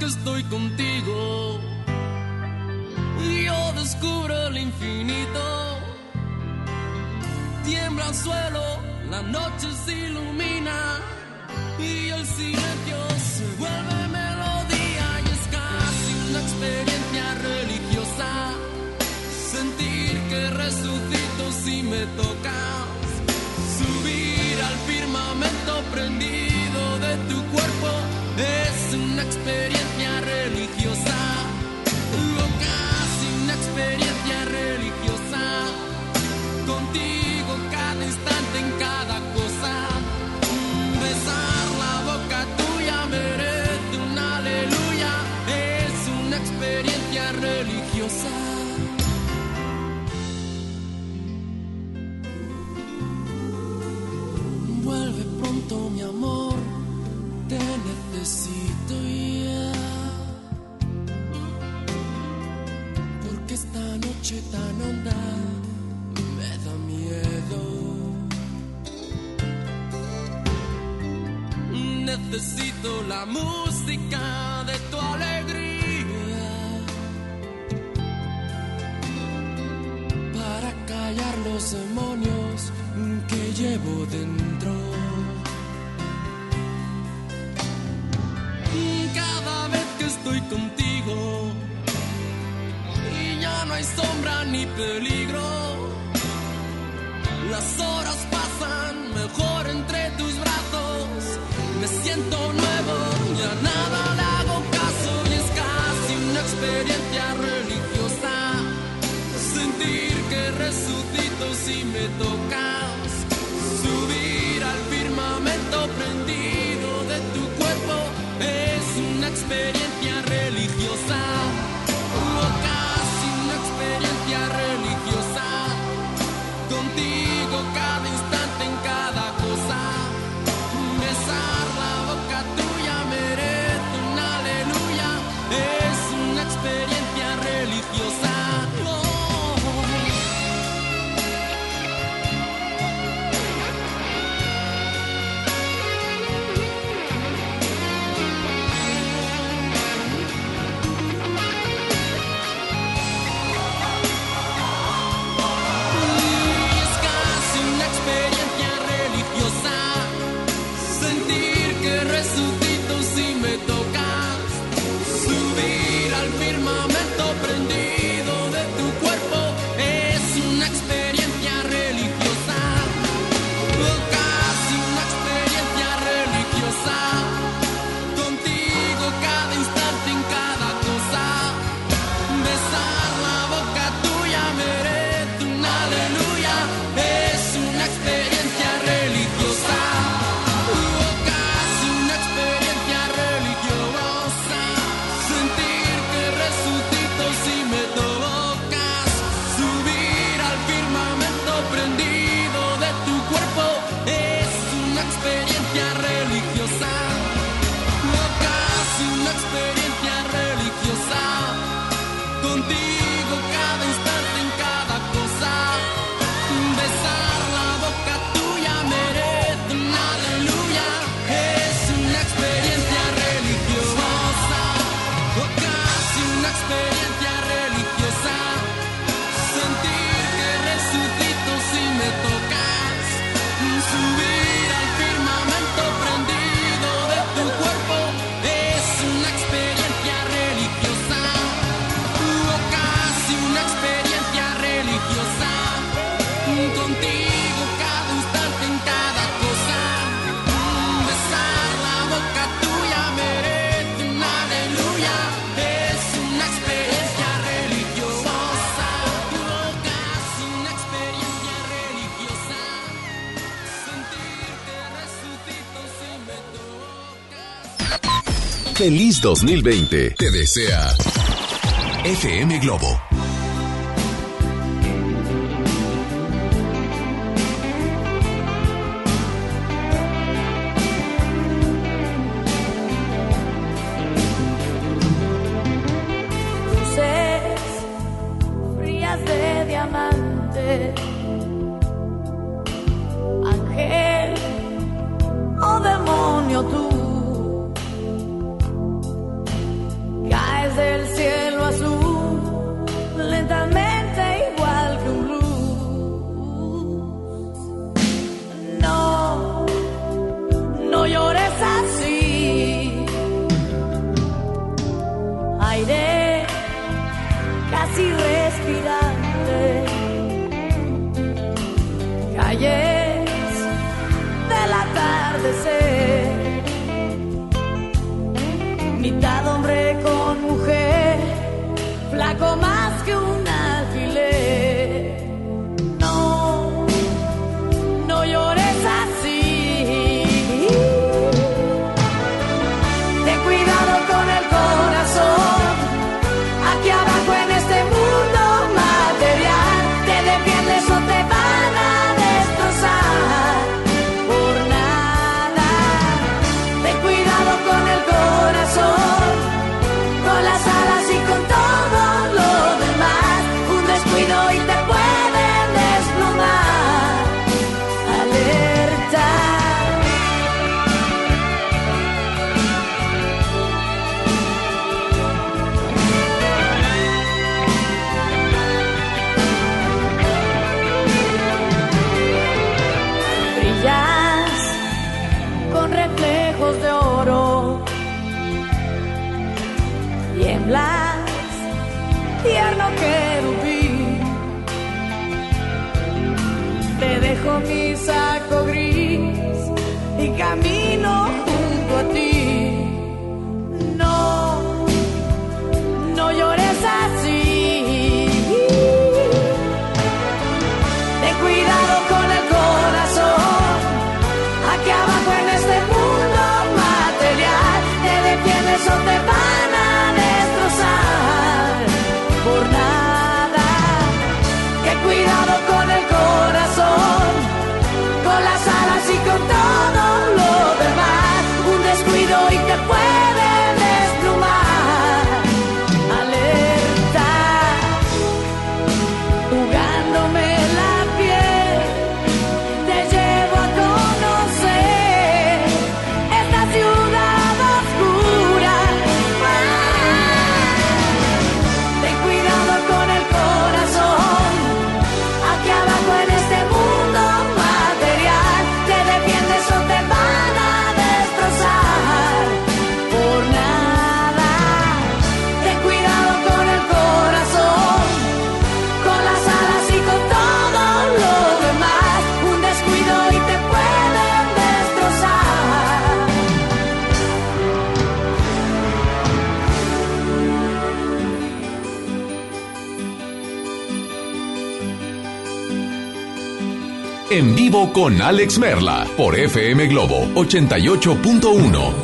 Que estoy contigo, yo descubro el infinito. Tiembla el suelo, la noche se ilumina y el silencio se vuelve melodía y es casi una experiencia religiosa. Sentir que resucito si me tocas, subir al firmamento prendido una experiencia religiosa, casi una experiencia religiosa. Contigo cada instante en cada cosa, besar la boca tuya merece un aleluya, es una experiencia religiosa. Vuelve pronto mi amor, te ya. Porque esta noche tan honda me da miedo. Necesito la música de tu alegría para callar los demonios que llevo dentro. Estoy contigo y ya no hay sombra ni peligro, las horas pasan mejor entre tus brazos. Me siento nuevo, ya nada le hago caso y es casi una experiencia religiosa. Sentir que resucito si me tocas. Subir al firmamento prendido de tu cuerpo es una experiencia religiosa. O feliz 2020. Te desea FM Globo Con Alex Merla por FM Globo 88.1.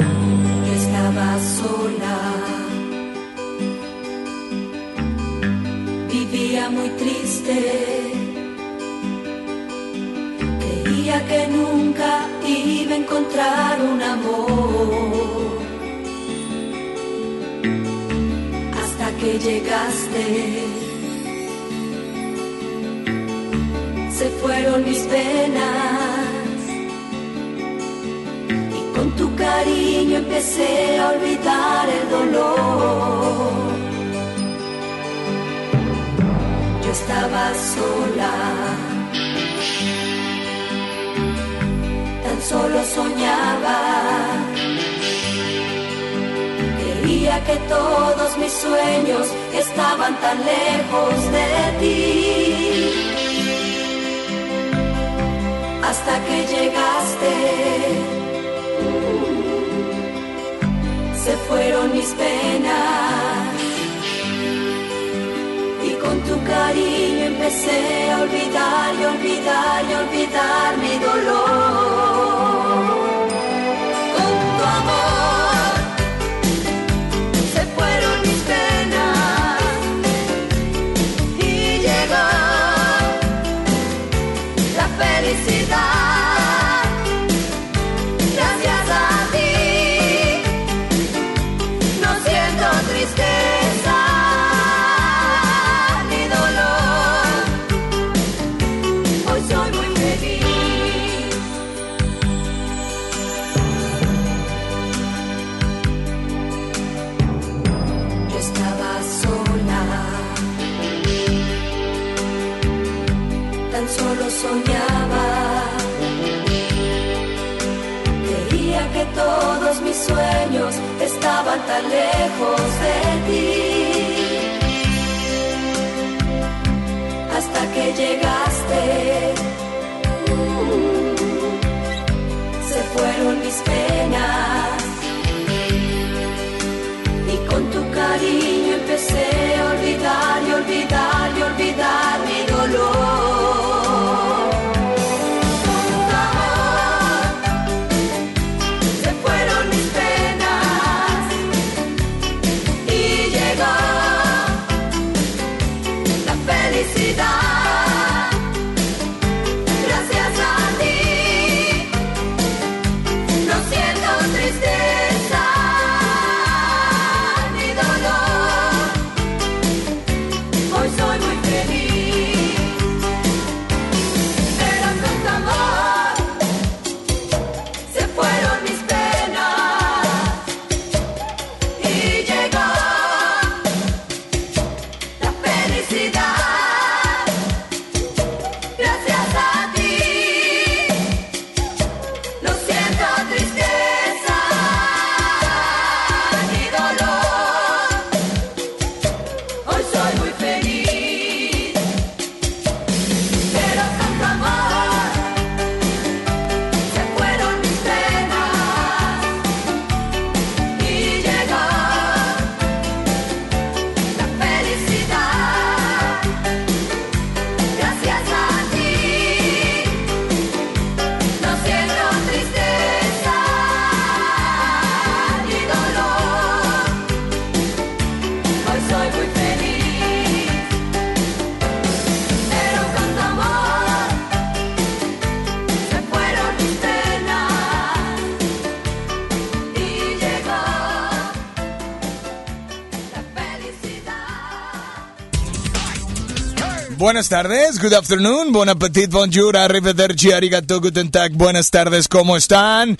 Buenas tardes, good afternoon, bon appetit, bonjour, arrivederci, arigato, guten tag, buenas tardes, ¿cómo están?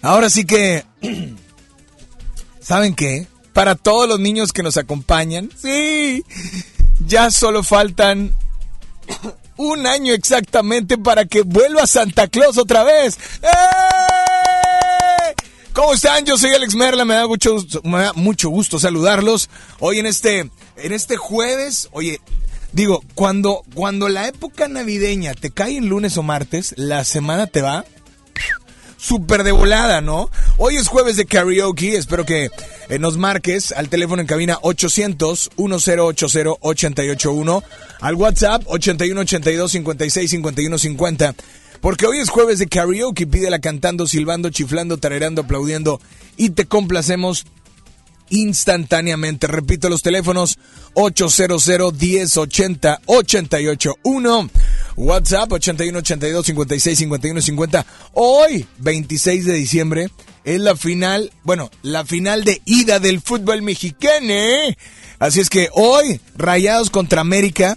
Ahora sí que, ¿saben qué? Para todos los niños que nos acompañan, sí, ya solo faltan un año exactamente para que vuelva Santa Claus otra vez. ¡Eh! ¿Cómo están? Yo soy Alex Merla, me da mucho, me da mucho gusto saludarlos. Hoy en este, en este jueves, oye, digo, cuando, cuando la época navideña te cae en lunes o martes, la semana te va súper de volada, ¿no? Hoy es jueves de karaoke, espero que eh, nos marques al teléfono en cabina 800-1080-881, al WhatsApp 8182-565150, porque hoy es jueves de karaoke, pídela cantando, silbando, chiflando, tarerando, aplaudiendo y te complacemos instantáneamente. Repito los teléfonos 800 1080 881 WhatsApp 81 82 56 51 50. Hoy, 26 de diciembre, es la final, bueno, la final de ida del fútbol mexicano. ¿eh? Así es que hoy, Rayados contra América.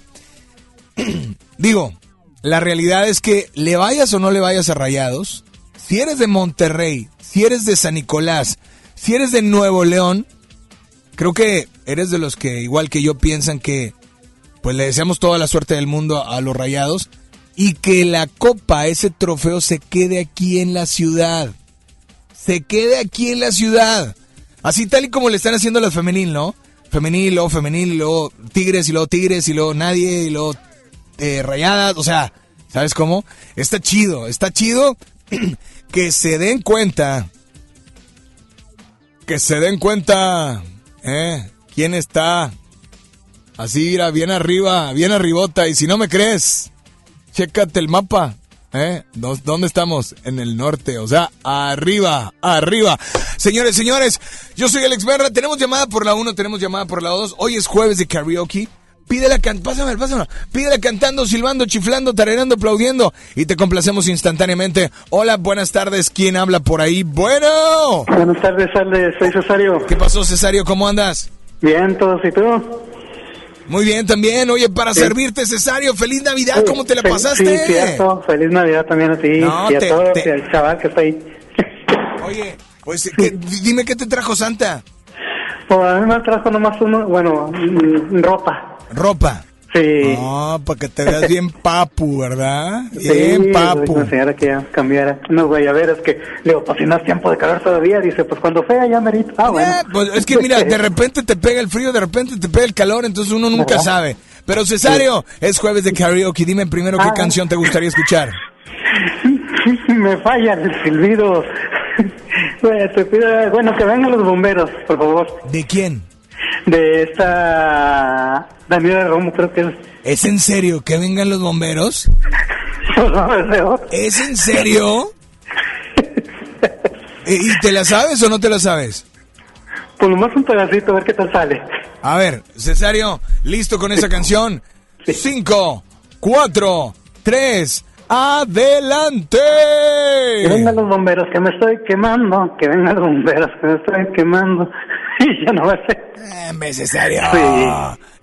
Digo, la realidad es que le vayas o no le vayas a Rayados, si eres de Monterrey, si eres de San Nicolás, si eres de Nuevo León, creo que eres de los que, igual que yo, piensan que pues le deseamos toda la suerte del mundo a los rayados y que la copa, ese trofeo, se quede aquí en la ciudad. Se quede aquí en la ciudad. Así tal y como le están haciendo a las femenil, ¿no? Femenil, luego femenil, luego tigres, y luego tigres, y luego nadie, y luego eh, rayadas. O sea, ¿sabes cómo? Está chido, está chido que se den cuenta. Que se den cuenta, ¿eh? ¿Quién está? Así, mira, bien arriba, bien arribota. Y si no me crees, chécate el mapa. ¿Eh? ¿Dó- ¿Dónde estamos? En el norte, o sea, arriba, arriba. Señores, señores, yo soy Alex Berra. Tenemos llamada por la 1, tenemos llamada por la 2. Hoy es jueves de karaoke. Pídela can pásame, pásame. Pídela cantando, silbando, chiflando, tarerando, aplaudiendo. Y te complacemos instantáneamente. Hola, buenas tardes. ¿Quién habla por ahí? Bueno. Buenas tardes, Ale. Soy Cesario. ¿Qué pasó, Cesario? ¿Cómo andas? Bien, todos y tú. Muy bien también. Oye, para servirte, Cesario, feliz Navidad. ¿Cómo te la pasaste? Sí, cierto. Feliz Navidad también a ti No, y a te- todos te- y al chaval que está ahí. Oye, pues ¿qué- dime qué te trajo Santa. Pues a mí me trajo nomás uno, bueno, mm, ropa. Ropa. Sí. No, para que te veas bien papu, ¿verdad? Sí, Bien le papu. la señora que ya cambiara. No, güey, a ver, es que, le digo, pues si no es tiempo de calor todavía. Dice, pues cuando fea ya merito. Ah, bueno. Eh, pues es que mira, de repente te pega el frío, de repente te pega el calor, entonces uno nunca sabe. Pero Cesario, es jueves de karaoke. Dime primero qué Ah. canción te gustaría escuchar. Me falla el silbido. Bueno, te pido, bueno, que vengan los bomberos, por favor. ¿De quién? De esta Daniela Romo, creo que es. ¿Es en serio que vengan los bomberos? No, deseo. ¿Es en serio? ¿Y te la sabes o no te la sabes? Por lo más un pedacito, a ver qué tal sale. A ver, Cesario, listo con esa canción. Cinco, cuatro, tres, adelante. Que vengan los bomberos, que me estoy quemando. Que vengan los bomberos, que me estoy quemando. Y ya no va a ser. Eh, me, Cesario. Sí.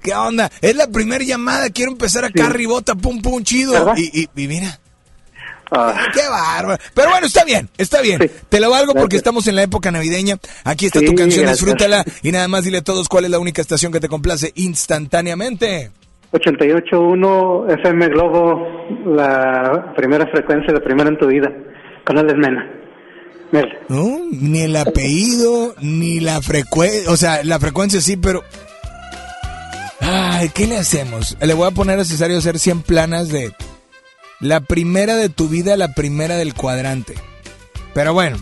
¿Qué onda? Es la primera llamada, quiero empezar acá, Sí. ribota, pum, pum, chido. Y, y, y mira, Ah, qué bárbaro. Pero bueno, está bien, está bien. Sí. Te lo valgo porque Gracias. estamos en la época navideña. Aquí está tu canción, gracias. disfrútala. Y nada más dile a todos cuál es la única estación que te complace instantáneamente. 88.1 FM Globo, la primera frecuencia, la primera en tu vida. Con Alex Mena. No, ni el apellido, ni la frecuencia, o sea, la frecuencia sí, pero... Ay, ¿qué le hacemos? Le voy a poner a Cesario a hacer 100 planas de la primera de tu vida, la primera del cuadrante. Pero bueno,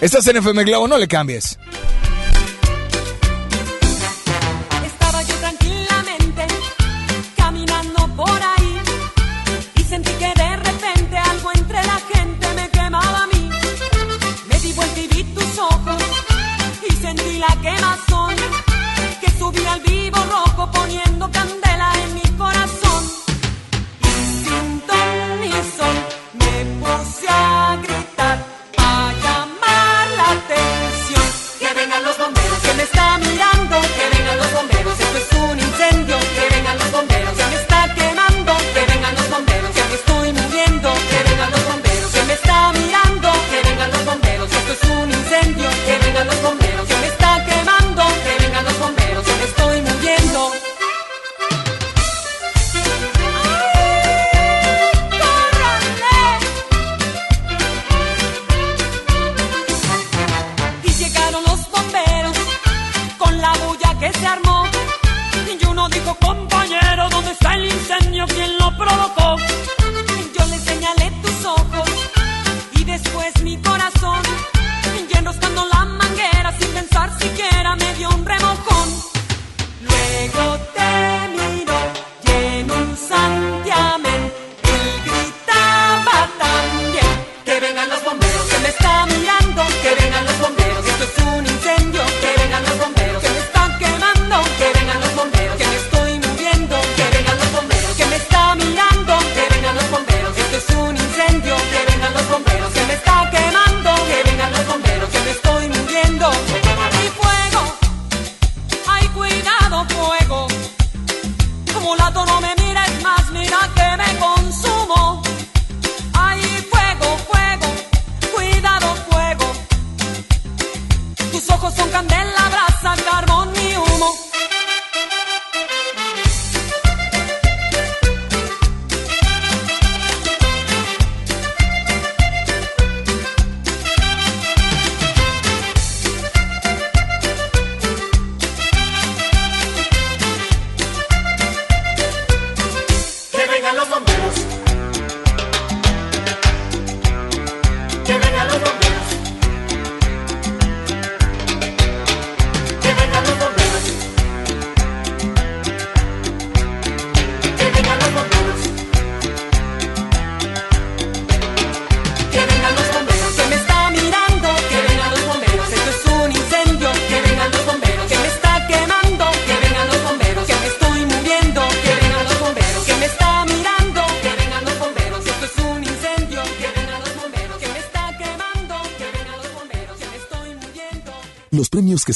estás en FM Globo, no le cambies. La quemazón que subía al vivo rojo poniendo candela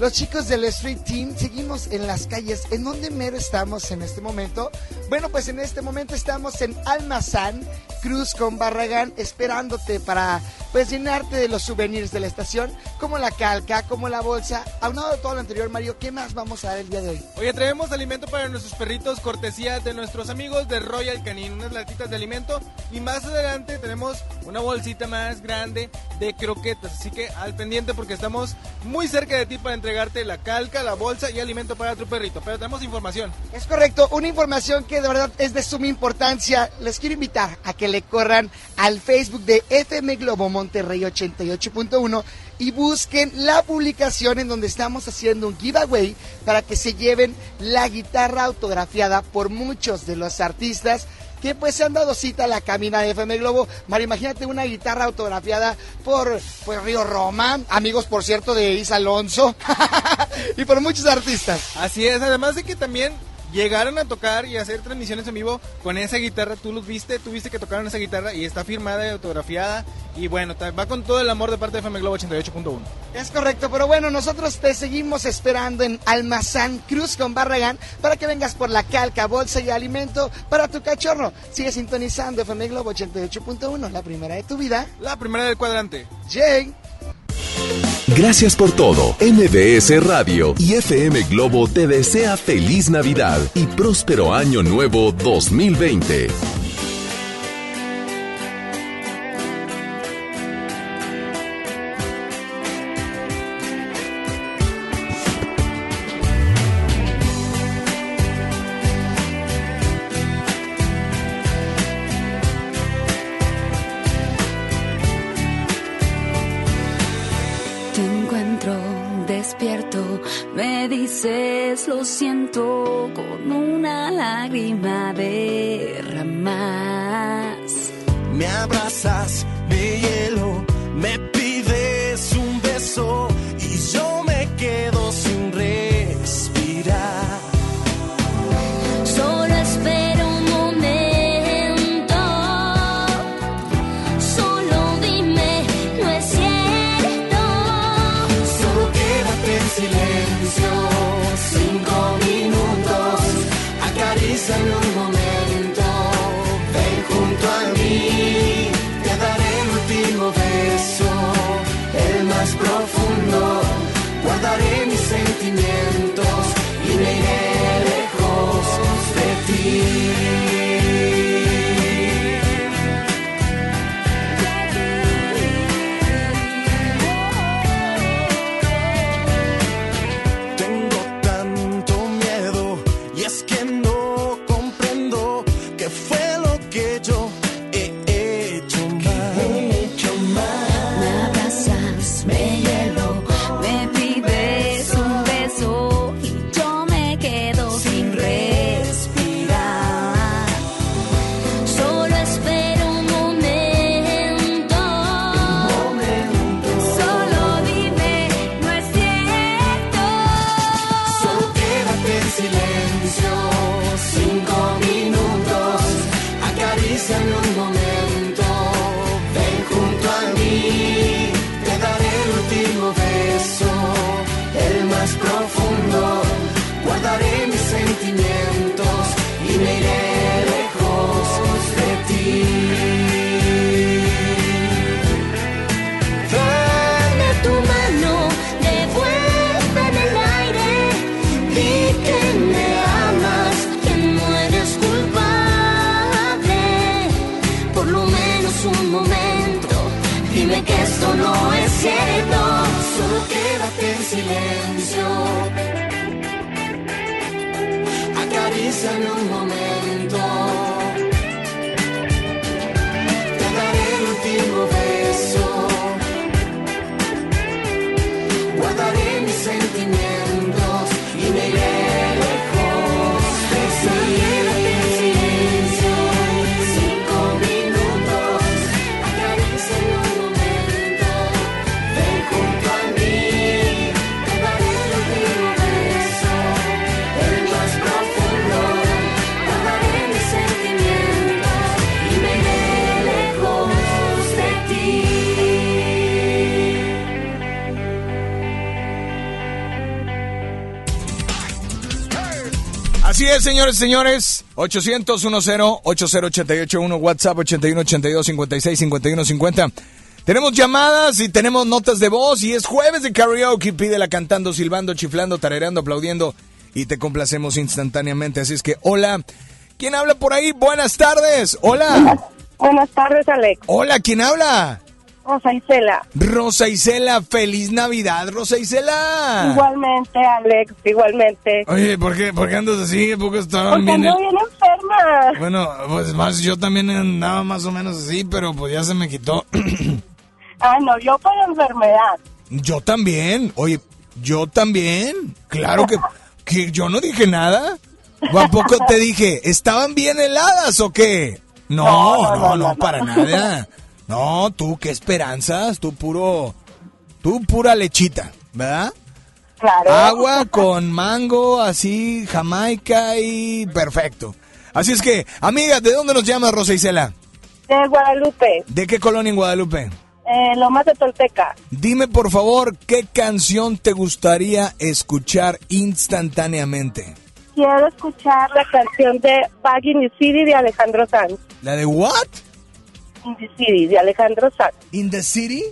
los chicos del Street Team, seguimos en las calles. ¿En dónde mero estamos en este momento? Bueno, pues en este momento estamos en Almazán, Cruz con Barragán, esperándote para pues llenarte de los souvenirs de la estación, como la calca, como la bolsa. Aunado de todo lo anterior, Mario, ¿qué más vamos a dar el día de hoy? Oye, traemos alimento para nuestros perritos, cortesía de nuestros amigos de Royal Canin, unas latitas de alimento. Y más adelante tenemos una bolsita más grande de croquetas. Así que al pendiente porque estamos muy cerca de ti para entregarte la calca, la bolsa y alimento para tu perrito. Pero tenemos información. Es correcto, una información que de verdad es de suma importancia. Les quiero invitar a que le corran al Facebook de FM Globo Monterrey 88.1 y busquen la publicación en donde estamos haciendo un giveaway para que se lleven la guitarra autografiada por muchos de los artistas que pues se han dado cita a la cabina de FM Globo. Mario, imagínate una guitarra autografiada por pues, Río Roma, amigos por cierto de Isa Alonso y por muchos artistas. Así es, además de que también llegaron a tocar y hacer transmisiones en vivo con esa guitarra. Tú los viste, tú viste que tocaron esa guitarra y está firmada y autografiada. Y bueno, va con todo el amor de parte de FM Globo 88.1. Es correcto, pero bueno, nosotros te seguimos esperando en Almazán Cruz con Barragán para que vengas por la calca, bolsa y alimento para tu cachorro. Sigue sintonizando FM Globo 88.1, la primera de tu vida. La primera del cuadrante. Jay. Gracias por todo. MBS Radio y FM Globo te desea feliz Navidad y próspero año nuevo 2020. Acaríciame un momento. Es, señores y señores. 800-10-80881, WhatsApp 8182-56-5150. Tenemos llamadas y tenemos notas de voz y es jueves de karaoke. Pídela cantando, silbando, chiflando, tarareando, aplaudiendo y te complacemos instantáneamente. Así es que, hola. ¿Quién habla por ahí? Buenas tardes. Hola. Buenas tardes, Alex. Hola, ¿quién habla? Rosa Isela. Rosa Isela, feliz Navidad, Rosa Isela. Igualmente, Alex, igualmente. Oye, ¿por qué, por qué andas así? ¿Por qué estaban Porque bien? ando bien enferma. Bueno, pues más, yo también andaba más o menos así, pero pues ya se me quitó. Ah, no, yo por enfermedad. yo también, oye, yo también. Claro que, que yo no dije nada. ¿O a poco te dije, estaban bien heladas o qué? No, no, no, para nada. No, tú, qué esperanzas, tú puro, tú pura lechita, ¿verdad? Claro. Agua con mango, así, jamaica y perfecto. Así es que, amiga, ¿de dónde nos llamas, Rosa Isela? De Guadalupe, ¿De qué colonia en Guadalupe? eh, Lomas de Tolteca. Dime por favor qué canción te gustaría escuchar instantáneamente. Quiero escuchar la canción de the City de Alejandro Sanz. ¿La de what? In the City de Alejandro Sanz. ¿In the City?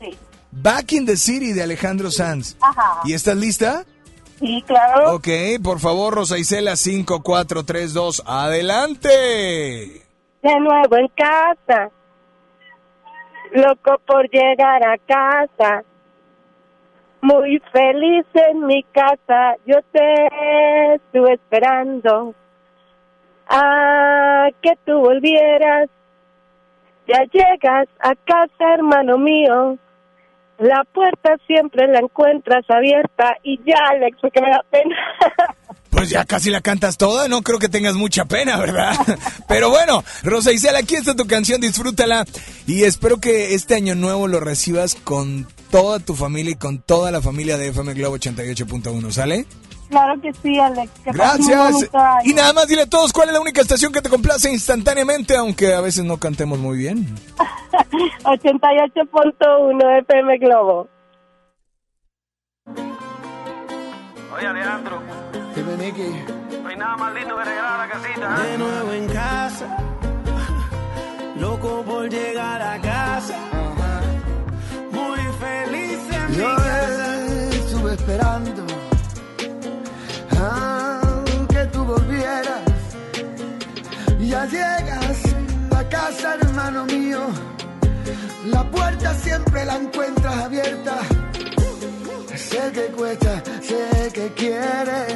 Sí. Back in the City de Alejandro Sanz. Ajá. ¿Y estás lista? Sí, claro. Ok, por favor, Rosa Isela 5432, adelante. De nuevo en casa. Loco por llegar a casa. Muy feliz en mi casa. Yo te estuve esperando. A que tú volvieras. Ya llegas a casa, hermano mío. La puerta siempre la encuentras abierta. Y ya, Alex, porque me da pena. Pues ya casi la cantas toda, no creo que tengas mucha pena, ¿verdad? Pero bueno, Rosa Isela, aquí está tu canción, disfrútala. Y espero que este año nuevo lo recibas con toda tu familia y con toda la familia de FM Globo 88.1, ¿sale? Claro que sí, Alex. Que Gracias. Y nada más dile a todos cuál es la única estación que te complace instantáneamente, aunque a veces no cantemos muy bien. 88.1 FM Globo. Oye, Alejandro. Dime, Nicky. No hay nada más lindo que regalar a la casita. De nuevo en casa, loco por llegar a casa. Muy feliz en mi Yo casa. estuve esperando a que tú volvieras. Ya llegas a casa, hermano mío. La puerta siempre la encuentras abierta. Sé que cuesta, sé que quieres.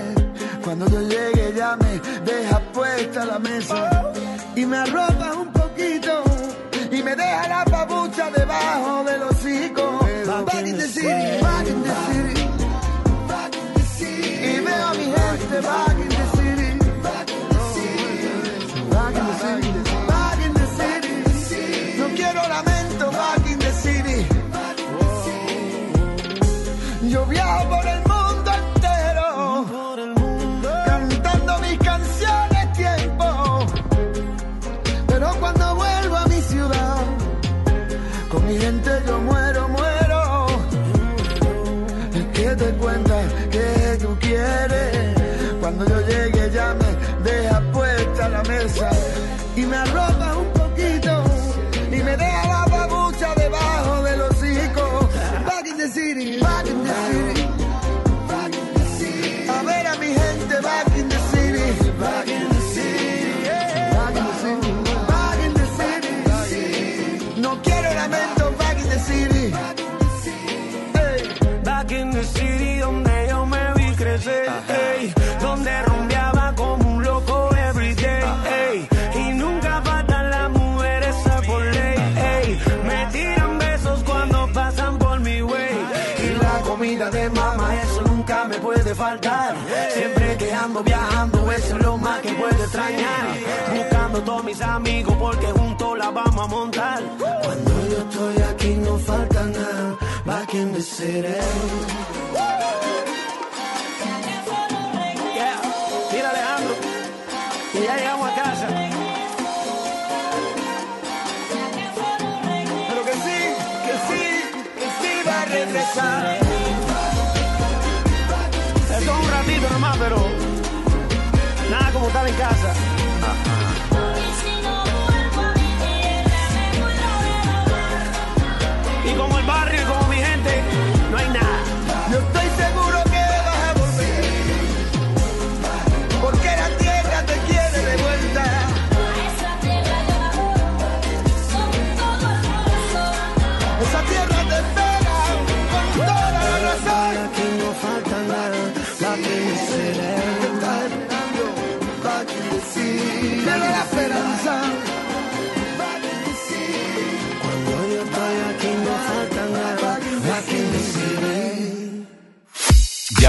Cuando yo llegue ya me dejas puesta la mesa y me arropas un poquito y me deja la papucha debajo del hocico. Back in the city, back in the city, Yo viajo por el siempre que ando viajando eso es lo más que puedo extrañar, buscando todos mis amigos porque juntos la vamos a montar, cuando yo estoy aquí no falta nada, back in the city. Estaba en casa.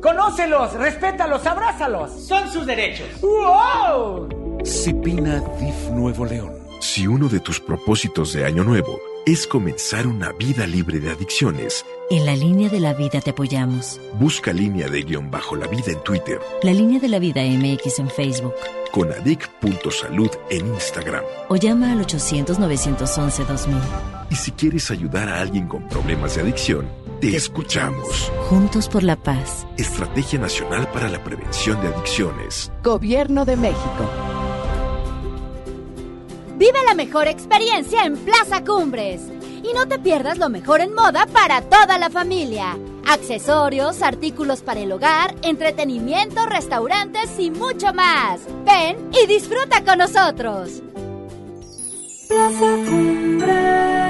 Conócelos, respétalos, abrázalos. Son sus derechos. ¡Wow! Cipina DIF Nuevo León. Si uno de tus propósitos de año nuevo es comenzar una vida libre de adicciones, En la línea de la vida te apoyamos. busca línea de guion bajo la vida en Twitter, La línea de la vida MX en Facebook. con adic.salud en Instagram. O llama al 800-911-2000. Y si quieres ayudar a alguien con problemas de adicción, te escuchamos. Juntos por la paz. Estrategia Nacional para la Prevención de Adicciones. Gobierno de México. Vive la mejor experiencia en Plaza Cumbres. Y no te pierdas lo mejor en moda para toda la familia. Accesorios, artículos para el hogar, entretenimiento, restaurantes y mucho más. Ven y disfruta con nosotros. Plaza Cumbres.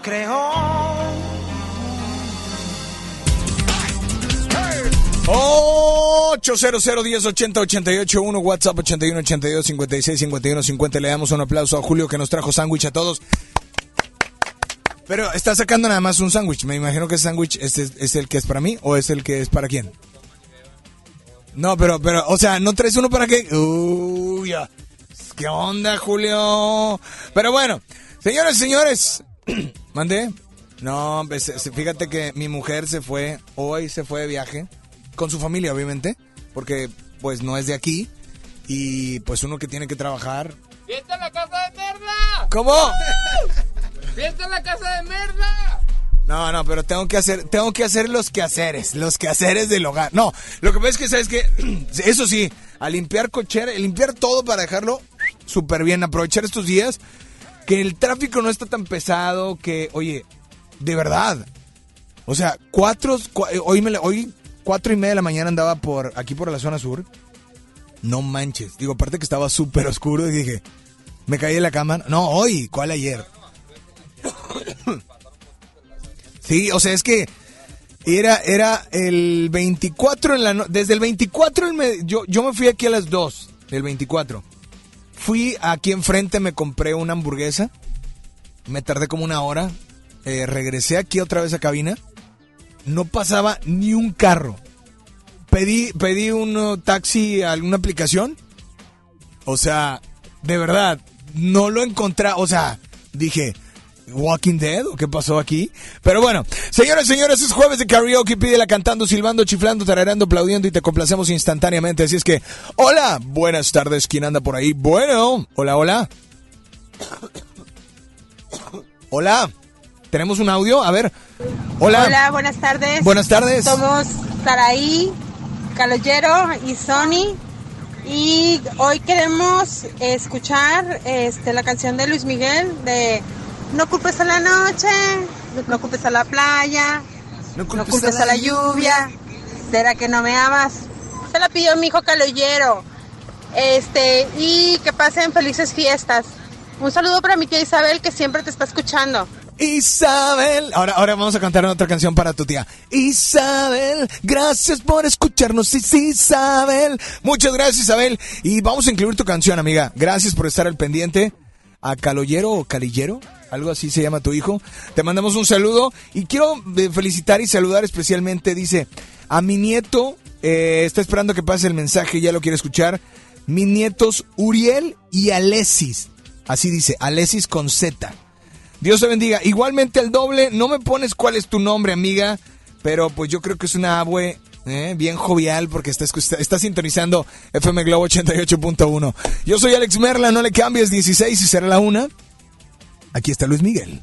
No creo. 800 1080 881 WhatsApp 81 82 56 51 50 le damos un aplauso a Julio que nos trajo sándwich a todos. Pero está sacando nada más un sándwich me imagino que ese sándwich es, es, es el que es para mí o es el que es para quién. No pero pero o sea no traes uno para qué Uy, qué onda Julio pero bueno señores señores mandé no pues, fíjate que mi mujer se fue hoy se fue de viaje con su familia, obviamente, porque pues no es de aquí y pues uno que tiene que trabajar. ¡Fiesta en la casa de Merla! ¿Cómo? ¡Fiesta en la casa de Merla! No, no, pero tengo que hacer, tengo que hacer los quehaceres, los quehaceres del hogar. No, lo que pasa es que sabes que, eso sí, a limpiar cochera, limpiar todo para dejarlo súper bien, aprovechar estos días, que el tráfico no está tan pesado, que, oye, de verdad, o sea, cuatro, cua- hoy me, hoy cuatro y media de la mañana andaba por aquí por la zona sur. No manches. Digo, aparte que estaba súper oscuro y dije, me caí de la cama. No, hoy, ¿cuál ayer? Sí, o sea, es que era, era el 24 en la no- desde el 24 el me- yo, yo me fui aquí a las 2 del 24. Fui aquí enfrente, me compré una hamburguesa, me tardé como una hora, eh, regresé aquí otra vez a cabina, no pasaba ni un carro. Pedí, pedí un taxi a alguna aplicación, o sea, de verdad, no lo encontré, o sea, dije, Walking Dead o qué pasó aquí. Pero bueno, señores, señores, es jueves de karaoke, pídela cantando, silbando, chiflando, tarareando, aplaudiendo y te complacemos instantáneamente. Así es que, hola, buenas tardes, ¿quién anda por ahí? Bueno, hola, hola. Hola, ¿tenemos un audio? A ver, hola. Hola, buenas tardes. Buenas tardes. Somos Saraí, Caloyero y Sony. Y hoy queremos escuchar este, la canción de Luis Miguel de No culpes a la noche, no culpes a la playa, no culpes, a, la lluvia, ¿será que no me amas? Se la pidió mi hijo Caloyero. Este, y que pasen felices fiestas. Un saludo para mi tía Isabel que siempre te está escuchando. Isabel. Ahora, ahora vamos a cantar otra canción para tu tía. Isabel, gracias por escucharnos. Sí, sí, Isabel. Muchas gracias, Isabel. Y vamos a incluir tu canción, amiga. Gracias por estar al pendiente. A Caloyero o Calillero, algo así se llama tu hijo. Te mandamos un saludo y quiero eh, felicitar y saludar especialmente, dice, a mi nieto, eh, está esperando que pase el mensaje, ya lo quiere escuchar. Mis nietos Uriel y Alesis. Así dice, Alesis con Z. Dios te bendiga. Igualmente el doble, no me pones cuál es tu nombre, amiga, pero pues yo creo que es una abue ¿eh? bien jovial porque está, está sintonizando FM Globo 88.1. Yo soy Alex Merla, no le cambies 16 y será la una. Aquí está Luis Miguel.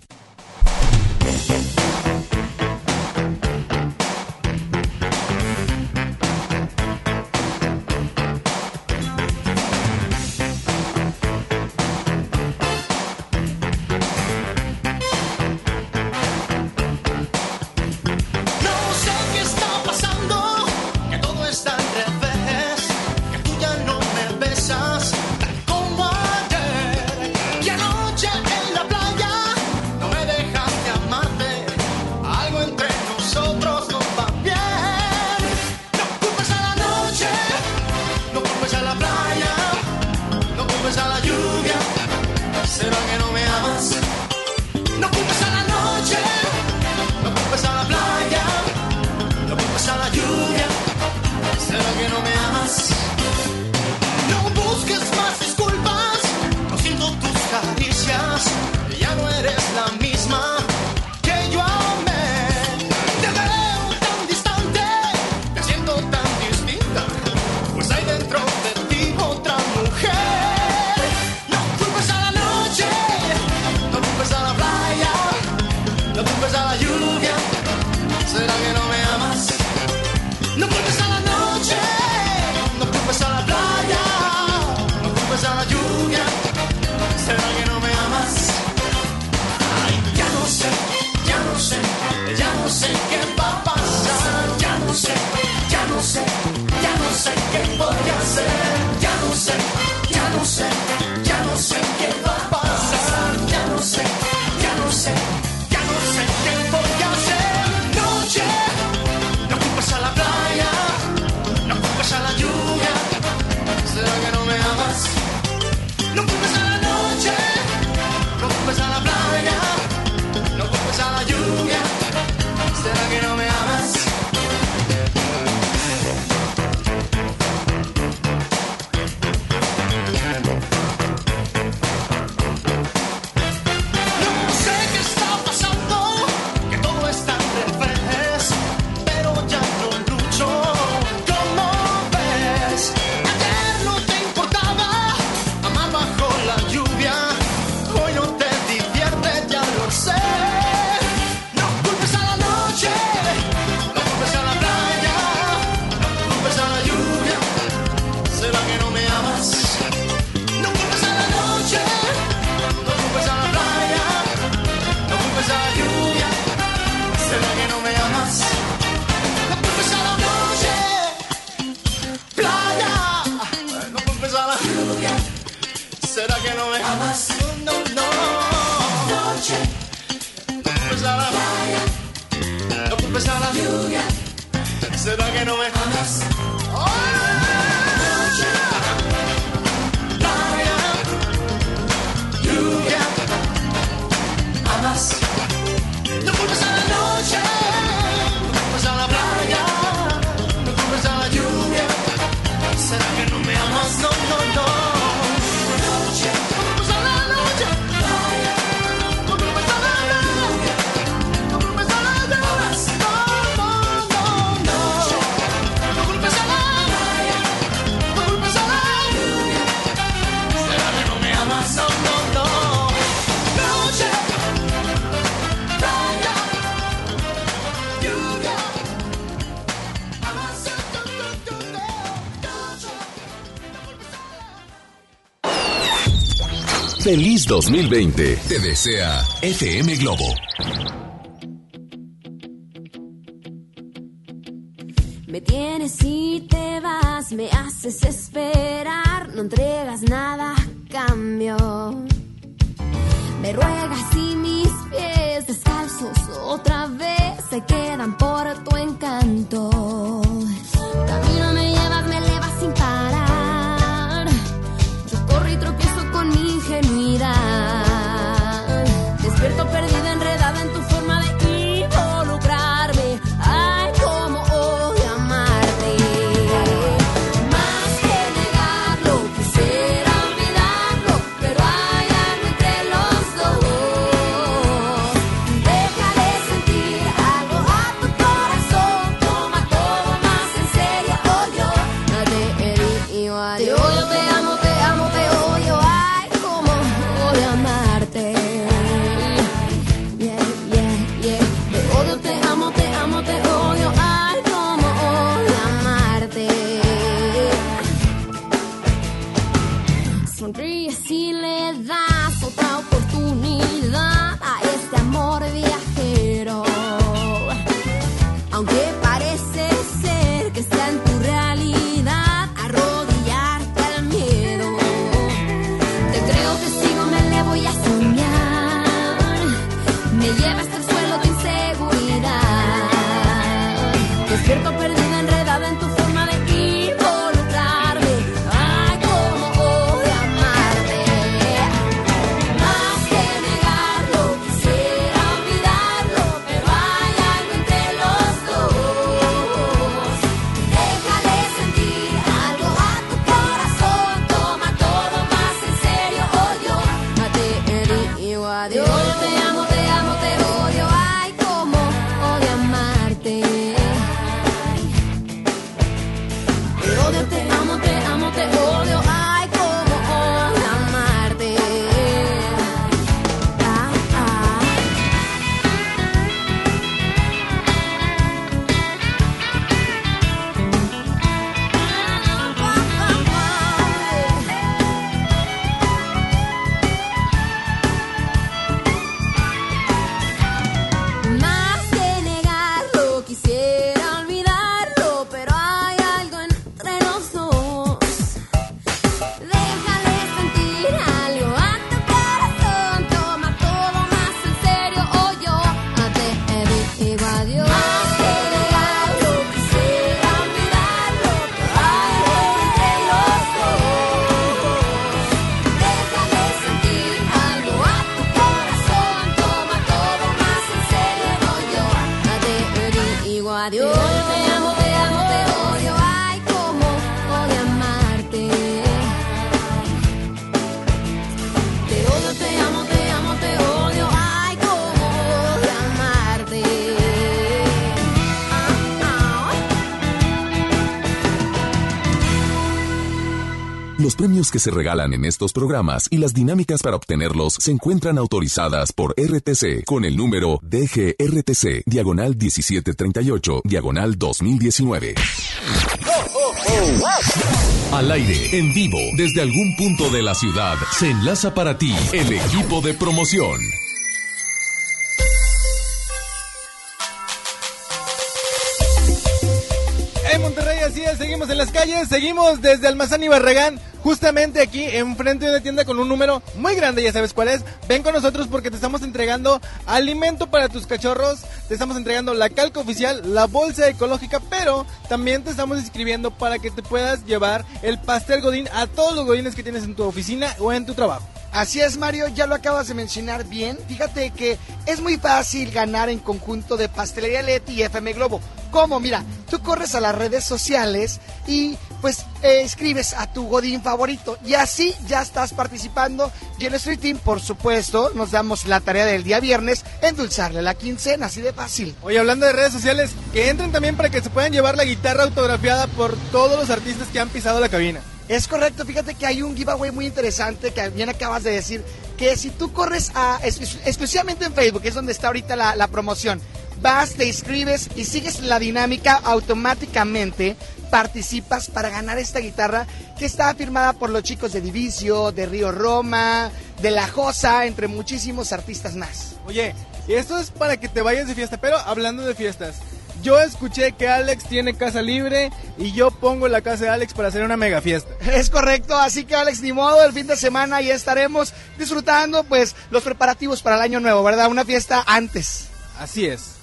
Feliz 2020. Te desea FM Globo. Me tienes y te vas, me haces esperar, no entregas nada a cambio. Me ruegas y mis pies descalzos otra vez se quedan por tu encanto. que se regalan en estos programas y las dinámicas para obtenerlos se encuentran autorizadas por RTC con el número DGRTC, diagonal 1738, diagonal 2019. Al aire, en vivo, desde algún punto de la ciudad, se enlaza para ti el equipo de promoción. En Monterrey, así es, seguimos en las calles, seguimos desde Almazán y Barragán justamente aquí enfrente de una tienda con un número muy grande, ya sabes cuál es. Ven con nosotros porque te estamos entregando alimento para tus cachorros, te estamos entregando la calca oficial, la bolsa ecológica, pero también te estamos inscribiendo para que te puedas llevar el pastel Godín a todos los godines que tienes en tu oficina o en tu trabajo. Así es, Mario, ya lo acabas de mencionar bien. Fíjate que es muy fácil ganar en conjunto de Pastelería Leti y FM Globo. ¿Cómo? Mira, tú corres a las redes sociales y pues eh, escribes a tu Godín favorito y así ya estás participando y en Street Team, por supuesto, nos damos la tarea del día viernes endulzarle la quincena, así de fácil. Oye, hablando de redes sociales, que entren también para que se puedan llevar la guitarra autografiada por todos los artistas que han pisado la cabina. Es correcto, fíjate que hay un giveaway muy interesante que bien acabas de decir, que si tú corres a, es- exclusivamente en Facebook, es donde está ahorita la, promoción, vas, te inscribes y sigues la dinámica automáticamente, participas para ganar esta guitarra que está firmada por los chicos de Divicio, de Río Roma, de La Josa, entre muchísimos artistas más. Oye, esto es para que te vayas de fiesta, pero hablando de fiestas. Yo escuché que Alex tiene casa libre y yo pongo la casa de Alex para hacer una mega fiesta. Es correcto, así que Alex, ni modo, el fin de semana ya estaremos disfrutando pues los preparativos para el año nuevo, ¿verdad? Una fiesta antes. Así es.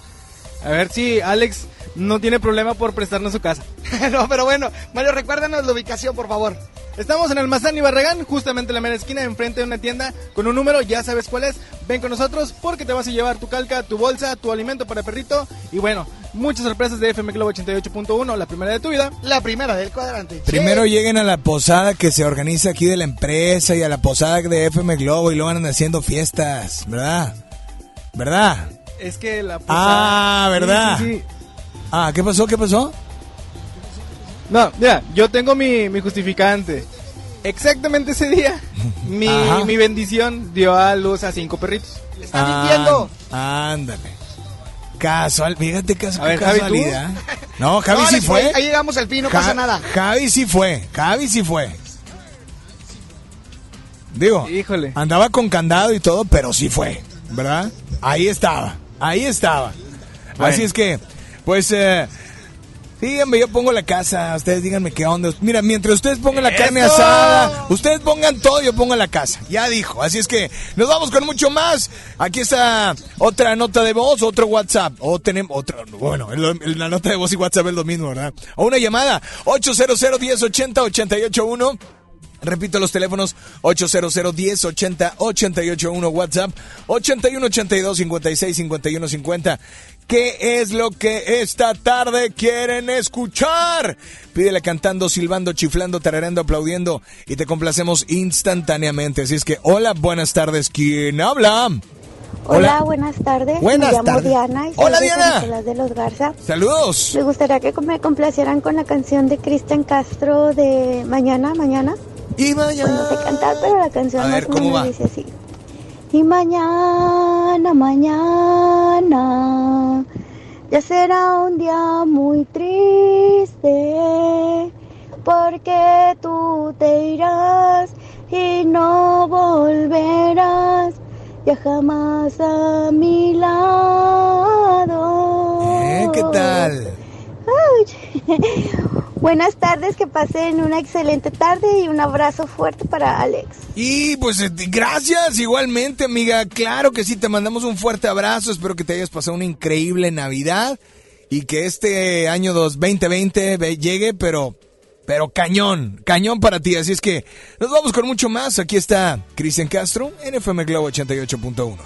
A ver si Alex no tiene problema por prestarnos su casa. no, pero bueno, Mario, recuérdanos la ubicación, por favor. Estamos en Almazán y Barragán, justamente en la mera esquina, enfrente de una tienda con un número, ya sabes cuál es. Ven con nosotros porque te vas a llevar tu calca, tu bolsa, tu alimento para perrito y bueno, muchas sorpresas de FM Globo 88.1, la primera de tu vida. La primera del cuadrante. Primero lleguen a la posada que se organiza aquí de la empresa y a la posada de FM Globo y luego van haciendo fiestas, ¿verdad? ¿Verdad? Es que la Ah, ¿verdad? Sí, sí, sí. Ah, ¿qué pasó? ¿Qué pasó? No, mira, yo tengo mi, mi justificante. Exactamente ese día, mi, Ajá. mi bendición dio a luz a cinco perritos. mintiendo! Ah, Ándale. Casual, fíjate casu- A ver, Javi, ¿tú? casualidad. No, Javi No, sí fue. Ahí llegamos al fin, no Ja- pasa nada. Javi sí fue, Javi sí fue. Digo, Híjole. andaba con candado y todo, pero sí fue, ¿verdad? Ahí estaba, ahí estaba. Bueno. Así es que, pues, eh, díganme, yo pongo la casa, ustedes díganme qué onda. Mira, mientras ustedes pongan la carne asada, ustedes pongan todo, yo pongo la casa. Ya dijo, así es que nos vamos con mucho más. Aquí está otra nota de voz, otro WhatsApp. O tenemos otra, bueno, la nota de voz y WhatsApp es lo mismo, ¿verdad? O una llamada, 800 1080 881 Repito los teléfonos 800 1080 881 WhatsApp 81 82 56 51 50. ¿Qué es lo que esta tarde quieren escuchar? Pídele cantando, silbando, chiflando, tarareando, aplaudiendo y te complacemos instantáneamente. Así es que, hola, buenas tardes. ¿Quién habla? Hola, buenas tardes. Buenas me llamo. Diana. Y Hola, soy Diana. Nicolás de los Garza. Saludos. Me gustaría que me complacieran con la canción de Cristian Castro de Mañana, Mañana. Y mañana. No sé cantar, pero la canción A más ver, o ¿cómo menos va? dice así. Y mañana, mañana, ya será un día muy triste, porque tú te irás y no volverás ya jamás a mi lado. ¿Eh? ¿Qué tal? Ay. Buenas tardes, que pasen una excelente tarde y un abrazo fuerte para Alex. Y pues eh, gracias igualmente, amiga. Claro que sí, te mandamos un fuerte abrazo. Espero que te hayas pasado una increíble Navidad y que este año 2020 ve- llegue, pero pero cañón, cañón para ti. Así es que nos vamos con mucho más. Aquí está Cristian Castro en FM Globo 88.1.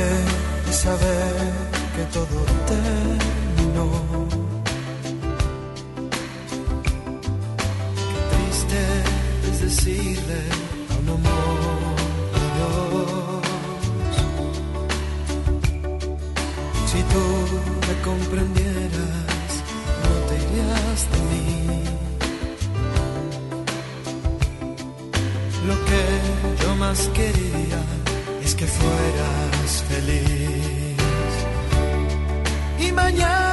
triste es saber que todo terminó. Qué triste es decirle a un amor adiós. Si tú me comprendieras, no te irías de mí. Lo que yo más quería que fueras feliz. Y mañana,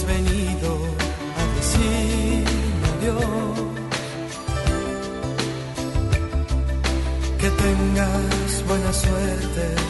has venido a decirme adiós. Que tengas buena suerte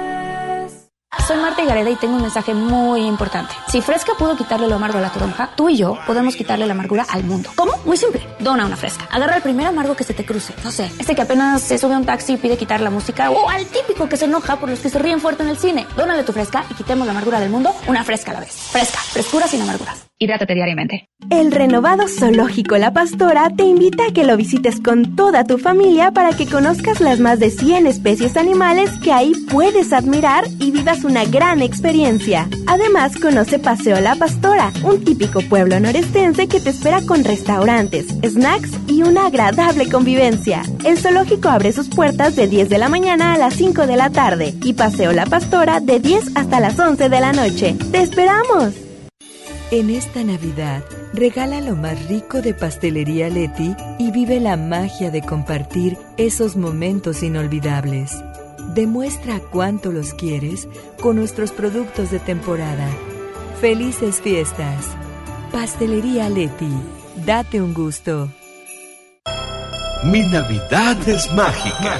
Soy Marta Gareda y tengo un mensaje muy importante. Si Fresca pudo quitarle lo amargo a la toronja, tú y yo podemos quitarle la amargura al mundo. ¿Cómo? Muy simple. Dona una Fresca. Agarra el primer amargo que se te cruce. No sé, este que apenas se sube a un taxi y pide quitar la música o al típico que se enoja por los que se ríen fuerte en el cine. Dónale tu Fresca y quitemos la amargura del mundo una Fresca a la vez. Fresca, frescura sin amarguras. Hidrátate diariamente. El renovado Zoológico La Pastora te invita a que lo visites con toda tu familia para que conozcas las más de 100 especies animales que ahí puedes admirar y vivas una gran experiencia. Además, conoce Paseo La Pastora, un típico pueblo norestense que te espera con restaurantes, snacks y una agradable convivencia. El zoológico abre sus puertas de 10 de la mañana a las 5 de la tarde y Paseo La Pastora de 10 hasta las 11 de la noche. ¡Te esperamos! En esta Navidad, regala lo más rico de Pastelería Leti y vive la magia de compartir esos momentos inolvidables. Demuestra cuánto los quieres con nuestros productos de temporada. Felices fiestas. Pastelería Leti. Date un gusto. Mi Navidad es mágica.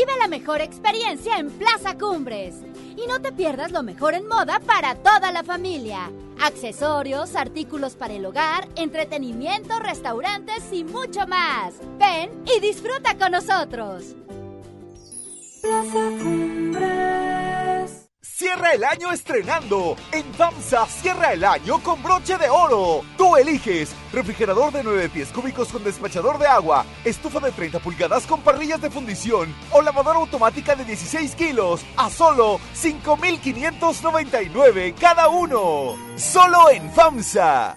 Vive la mejor experiencia en Plaza Cumbres. Y no te pierdas lo mejor en moda para toda la familia. Accesorios, artículos para el hogar, entretenimiento, restaurantes y mucho más. Ven y disfruta con nosotros. Plaza Cumbres. Cierra el año estrenando. En FAMSA cierra el año con broche de oro. Tú eliges refrigerador de 9 pies cúbicos con despachador de agua, estufa de 30 pulgadas con parrillas de fundición o lavadora automática de 16 kilos a solo 5,599 cada uno. Solo en FAMSA.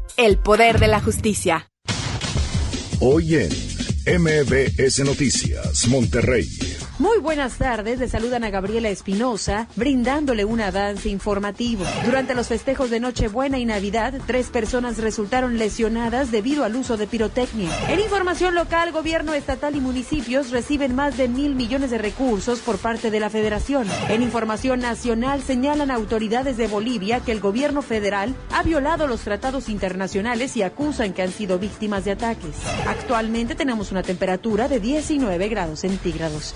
El poder de la justicia. Hoy en MBS Noticias, Monterrey. Muy buenas tardes, le saludan a Gabriela Espinosa, brindándole un avance informativo. Durante los festejos de Nochebuena y Navidad, tres personas resultaron lesionadas debido al uso de pirotecnia. En información local, gobierno estatal y municipios reciben más de mil millones de recursos por parte de la federación. En información nacional, señalan autoridades de Bolivia que el gobierno federal ha violado los tratados internacionales y acusan que han sido víctimas de ataques. Actualmente tenemos una temperatura de 19 grados centígrados.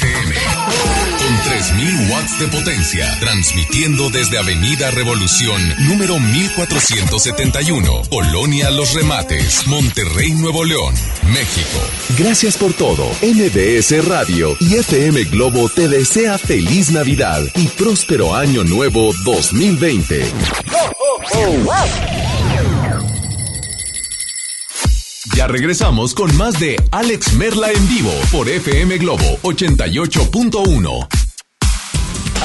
FM. Con 3000 watts de potencia, transmitiendo desde Avenida Revolución, número 1471, Colonia Los Remates, Monterrey, Nuevo León, México. Gracias por todo. MBS Radio y FM Globo te desea feliz Navidad y próspero año nuevo 2020. Ya regresamos con más de Alex Merla en vivo por FM Globo 88.1.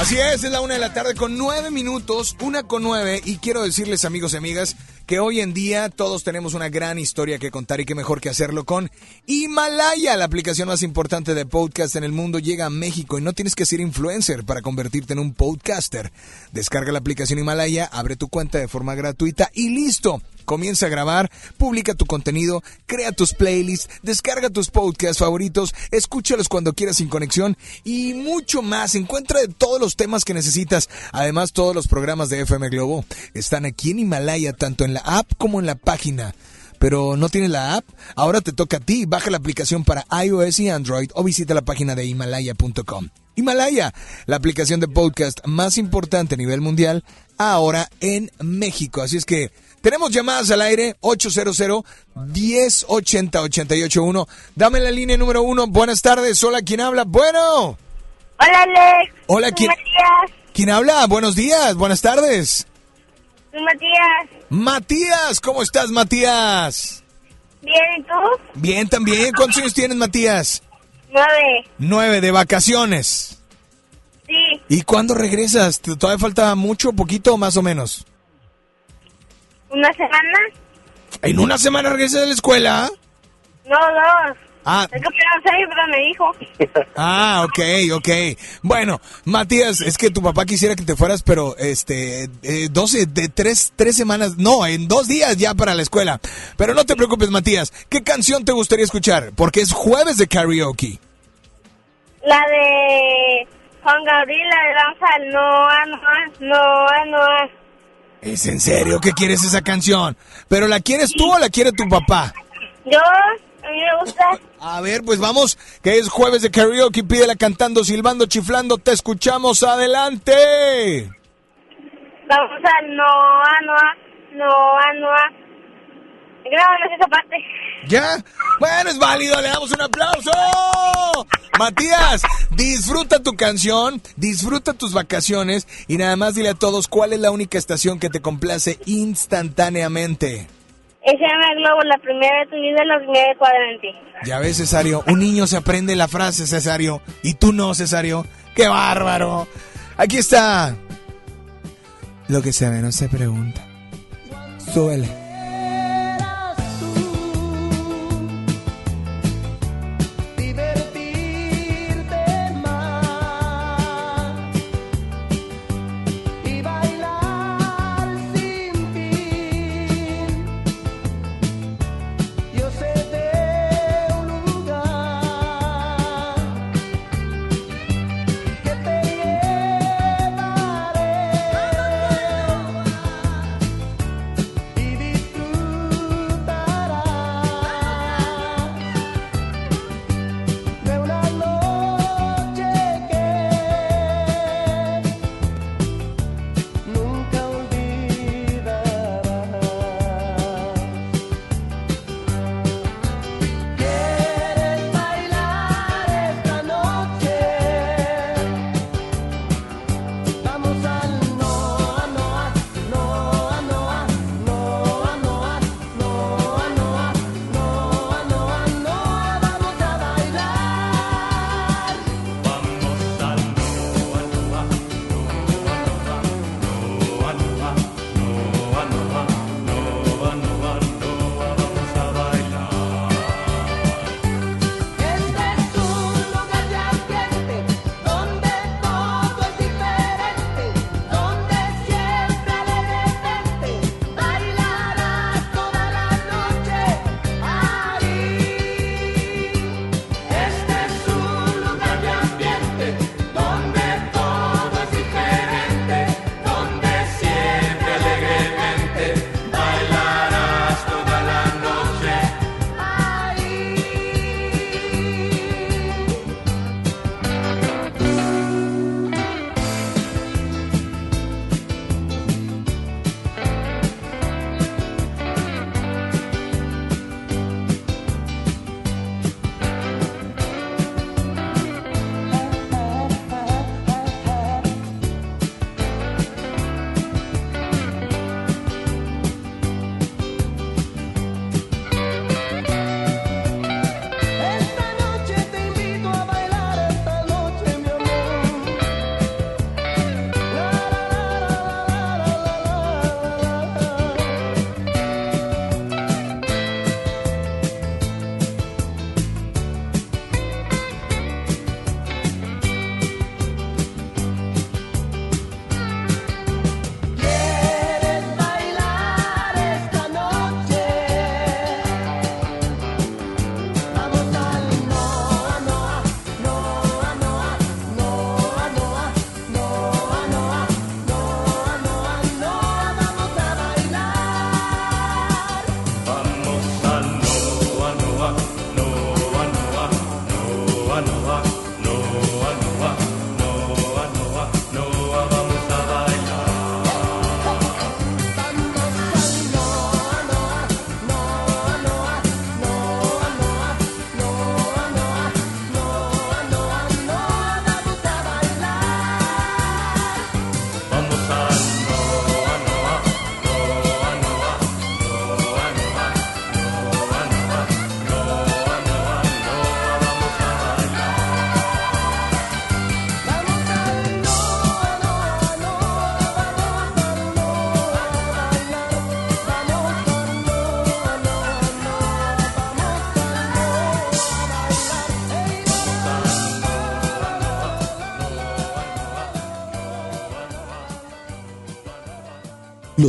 Así es, es la una de la tarde con nueve minutos, una con nueve, y quiero decirles amigos y amigas que hoy en día todos tenemos una gran historia que contar y qué mejor que hacerlo con Himalaya, la aplicación más importante de podcast en el mundo, llega a México y no tienes que ser influencer para convertirte en un podcaster. Descarga la aplicación Himalaya, abre tu cuenta de forma gratuita y listo. Comienza a grabar, publica tu contenido, crea tus playlists, descarga tus podcasts favoritos, escúchalos cuando quieras sin conexión y mucho más. Encuentra de todos los temas que necesitas. Además, todos los programas de FM Globo están aquí en Himalaya, tanto en la app como en la página. Pero no tienes la app, ahora te toca a ti. Baja la aplicación para iOS y Android o visita la página de himalaya.com. Himalaya, la aplicación de podcast más importante a nivel mundial, ahora en México. Así es que tenemos llamadas al aire 800-1080-881. Dame la línea número uno. Buenas tardes. Hola, ¿quién habla? Bueno. Hola, Alex. Hola, ¿quién? ¿Quién habla? Buenos días, buenas tardes. Soy Matías. Matías, ¿cómo estás, Matías? Bien, ¿y tú? Bien, también. ¿Cuántos años tienes, Matías? Nueve. Nueve, de vacaciones. Sí. ¿Y cuándo regresas? ¿Te- ¿Todavía falta mucho, poquito más o menos? ¿Una semana? ¿En una semana regresas de la escuela? No, dos. Ah. Es que apenas seis, pero me dijo. Ah, ok, ok. Bueno, Matías, es que tu papá quisiera que te fueras, pero este, eh, 12, de tres, tres semanas, no, en dos días ya para la escuela. Pero no te preocupes, Matías. ¿Qué canción te gustaría escuchar? Porque es jueves de karaoke. La de Juan Gabriel, la de Danza, no, no, no, no. ¿Es en serio que quieres esa canción? ¿Pero la quieres tú o la quiere tu papá? Yo, me gusta. A ver, pues vamos, que es jueves de karaoke, pídela cantando, silbando, chiflando, te escuchamos, adelante. Vamos a no, no, no, no. Grábanos esa parte. ¿Ya? Bueno, es válido, le damos un aplauso. Matías, disfruta tu canción, disfruta tus vacaciones y nada más dile a todos cuál es la única estación que te complace instantáneamente. FM Globo, la primera de tu vida, la primera de cuadrante. Ya ves, Cesario, un niño se aprende la frase, Cesario, y tú no, Cesario. ¡Qué bárbaro! Aquí está. Lo que se ve no se pregunta. Súbele.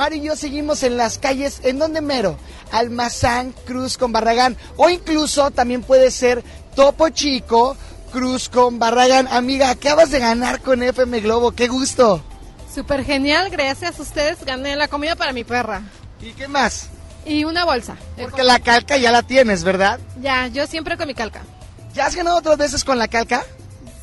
Mario y yo seguimos en las calles, ¿en donde mero? Almazán, Cruz con Barragán o incluso también puede ser Topo Chico, Cruz con Barragán. Amiga, acabas de ganar con FM Globo, qué gusto. Súper genial, gracias a ustedes gané la comida para mi perra. ¿Y qué más? Y una bolsa. Porque la calca ya la tienes, ¿verdad? Ya, yo siempre con mi calca. ¿Ya has ganado otras veces con la calca?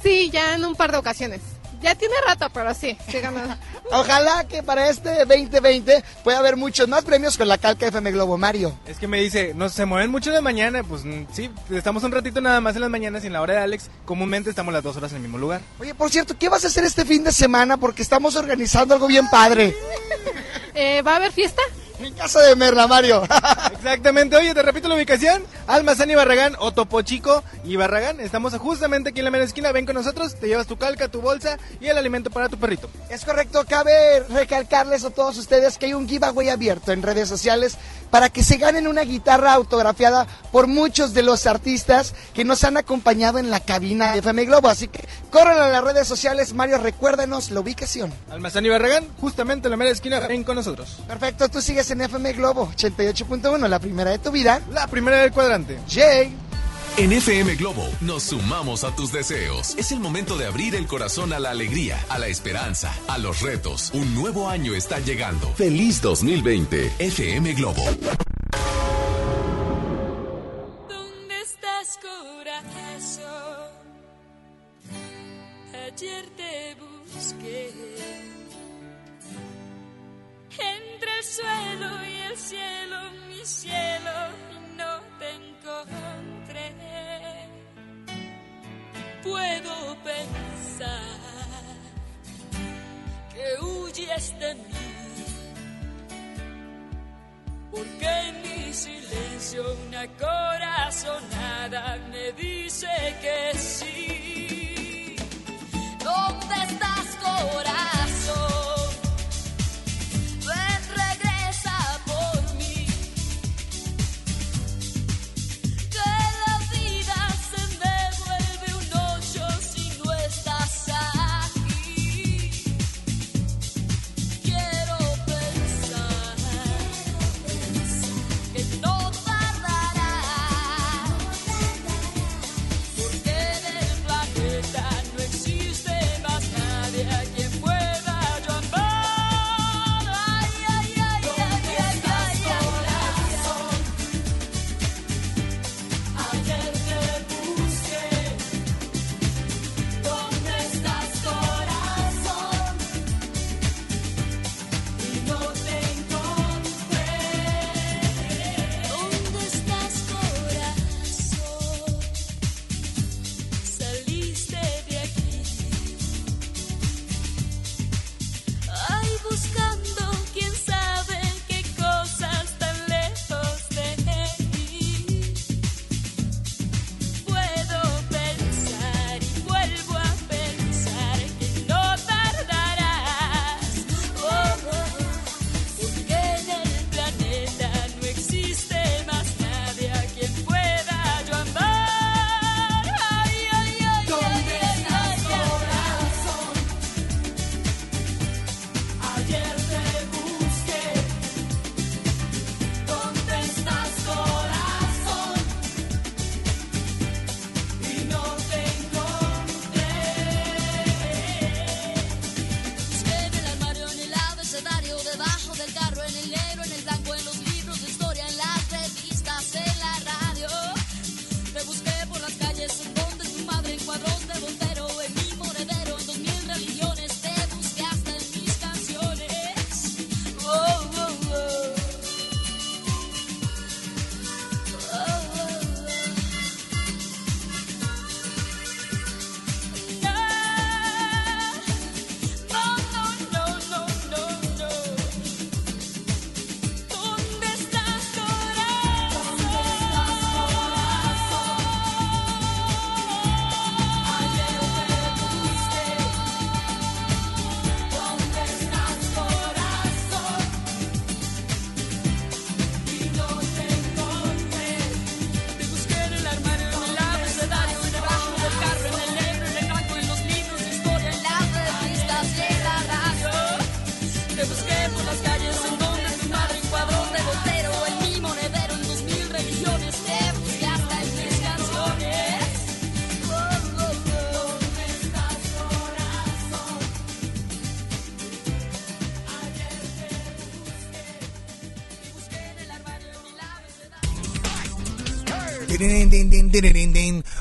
Sí, ya en un par de ocasiones. Ya tiene rato, pero sí, sí he ganado. Ojalá que para este 2020 pueda haber muchos más premios con la calca FM Globo, Mario. Es que me dice, no se mueven mucho la mañana, pues mm, sí, estamos un ratito nada más en las mañanas y en la hora de Alex, comúnmente estamos las dos horas en el mismo lugar. Oye, por cierto, ¿qué vas a hacer este fin de semana? Porque estamos organizando algo bien padre. Eh, ¿Va a haber fiesta? En casa de Merla, Mario. Exactamente, oye, te repito la ubicación, Almazán y Barragán, o Topo Chico y Barragán, estamos justamente aquí en la mera esquina, ven con nosotros, te llevas tu calca, tu bolsa y el alimento para tu perrito. Es correcto, cabe recalcarles a todos ustedes que hay un giveaway abierto en redes sociales para que se ganen una guitarra autografiada por muchos de los artistas que nos han acompañado en la cabina de FM Globo. Así que corran a las redes sociales, Mario, recuérdanos la ubicación. Almazán y Barragán, justamente en la mera esquina, ven con nosotros. Perfecto, tú sigues en FM Globo 88.1, la primera de tu vida. La primera del cuadrante. Jay. En FM Globo nos sumamos a tus deseos. Es el momento de abrir el corazón a la alegría, a la esperanza, a los retos. Un nuevo año está llegando. Feliz 2020, FM Globo.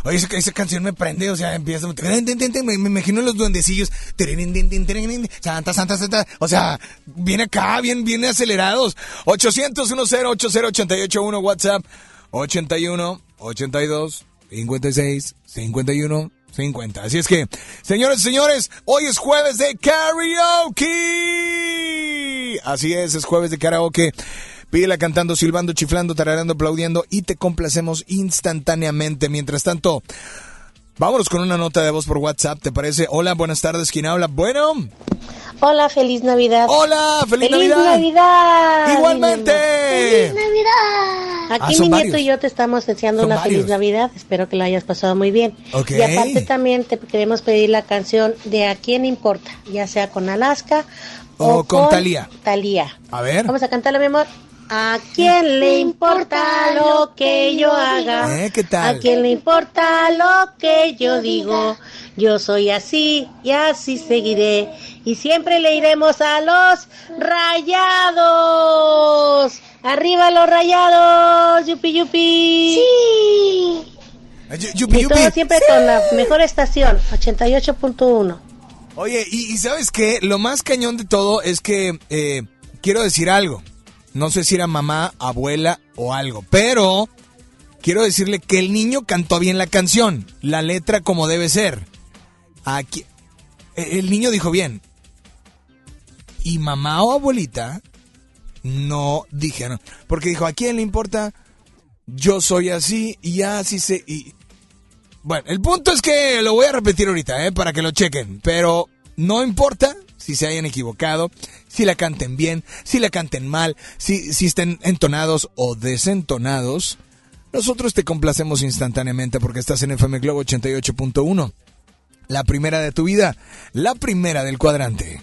Oye, esa, esa canción me prende, o sea, empieza. Me, me imagino los duendecillos. Santa, Santa, Santa. O sea, viene acá, bien, bien acelerados. 800 10 80881 WhatsApp. 81 82 56 51 50. Así es que, señores señores, hoy es jueves de karaoke. Así es, es jueves de karaoke. Pídela cantando, silbando, chiflando, tarareando, aplaudiendo y te complacemos instantáneamente. Mientras tanto, vámonos con una nota de voz por WhatsApp, ¿te parece? Hola, buenas tardes, ¿quién habla? Bueno. Hola, feliz Navidad. Hola, feliz, Navidad. Navidad. Igualmente. Feliz Navidad. Aquí Ah, son mi nieto varios. y yo te estamos deseando Son una feliz. Navidad. Espero que la hayas pasado muy bien. Y aparte también te queremos pedir la canción de A quién importa, ya sea con Alaska O con Thalía. Thalía. A ver. Vamos a cantarlo, mi amor. ¿A quién le importa lo que yo haga? ¿Eh? ¿Qué tal? ¿A quién le importa lo que yo digo? Yo soy así y así seguiré. Y siempre le iremos a los rayados. ¡Arriba los rayados! ¡Yupi, yupi! ¡Sí! yupi, y todo yupi. siempre con la mejor estación, 88.1. Oye, y, y ¿sabes qué? Lo más cañón de todo es que eh, quiero decir algo. No sé si era mamá, abuela o algo, pero quiero decirle que el niño cantó bien la canción, la letra como debe ser. Aquí, eh, el niño dijo bien. Y mamá o abuelita no dijeron, porque dijo, ¿a quién le importa? Yo soy así y así se... Y... Bueno, el punto es que lo voy a repetir ahorita, ¿eh? para que lo chequen, pero no importa si se hayan equivocado, si la canten bien, si la canten mal, si, si estén entonados o desentonados. Nosotros te complacemos instantáneamente porque estás en FM Globo 88.1. La primera de tu vida, la primera del cuadrante.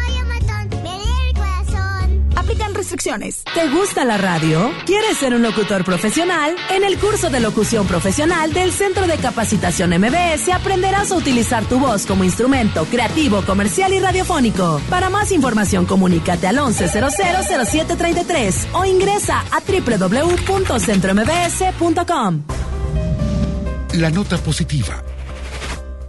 ¿Te gusta la radio? ¿Quieres ser un locutor profesional? En el curso de locución profesional del Centro de Capacitación MBS aprenderás a utilizar tu voz como instrumento creativo, comercial y radiofónico. Para más información, comunícate al 11000733 o ingresa a www.centrombs.com. La nota positiva.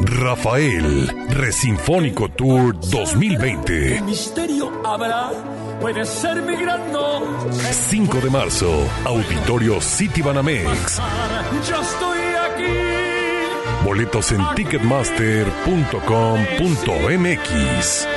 Rafael, Resinfónico Tour 2020. misterio habrá? Puede ser mi gran no. 5 de marzo, Auditorio City Banamex. Yo estoy aquí. Boletos en ticketmaster.com.mx.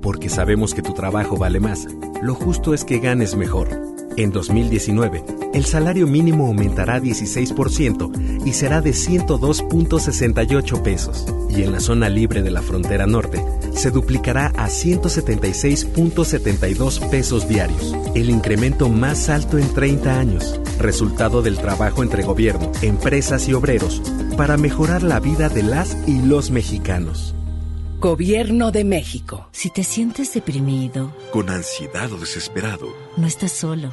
Porque sabemos que tu trabajo vale más, lo justo es que ganes mejor. En 2019, el salario mínimo aumentará 16% y será de 102.68 pesos. Y en la zona libre de la frontera norte, se duplicará a 176.72 pesos diarios, el incremento más alto en 30 años, resultado del trabajo entre gobierno, empresas y obreros para mejorar la vida de las y los mexicanos. Gobierno de México. Si te sientes deprimido, Con ansiedad o desesperado, no estás solo.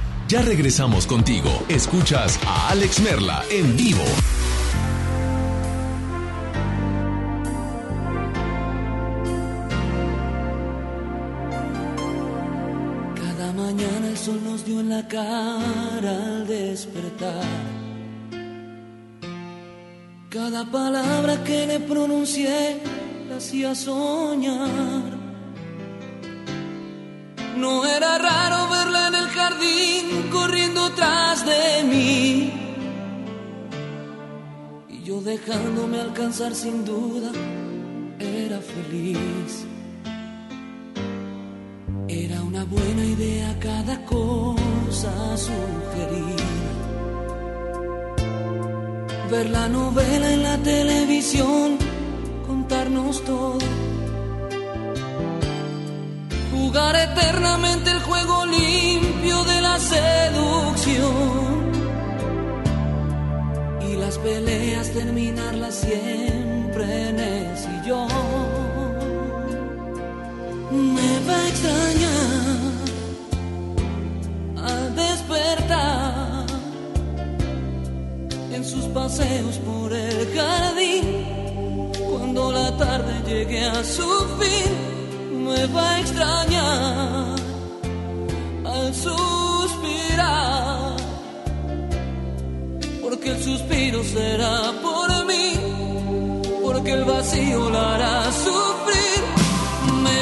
Ya regresamos contigo. Escuchas a Alex Merla en vivo. Cada mañana el sol nos dio en la cara al despertar. Cada palabra que le pronuncié la hacía soñar. No era raro verla en el jardín tras de mí. Y yo dejándome alcanzar sin duda, era feliz. Era una buena idea cada cosa sugerir. Ver la novela en la televisión, contarnos todo. Jugar eternamente el juego limpio de la seducción. Las peleas terminarlas siempre en el sillón. Me va a extrañar al despertar en sus paseos por el jardín. Cuando la tarde llegue a su fin, me va a extrañar al suspirar. Porque el suspiro será por mí, porque el vacío la hará sufrir. Me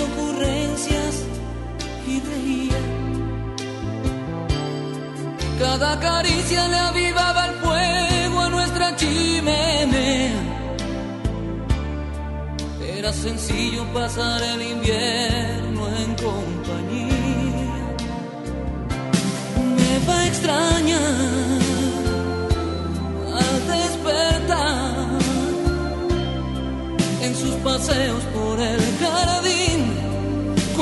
ocurrencias y reía. Cada caricia le avivaba el fuego a nuestra chimenea. Era sencillo pasar el invierno en compañía. Me va a extrañar al despertar en sus paseos por el jardín.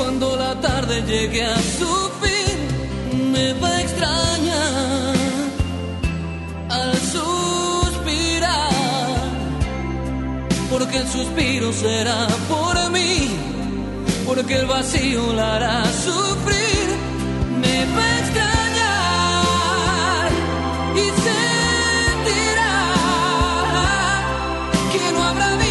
Cuando la tarde llegue a su fin, me va a extrañar al suspirar, porque el suspiro será por mí, porque el vacío la hará sufrir. Me va a extrañar y sentirá que no habrá vida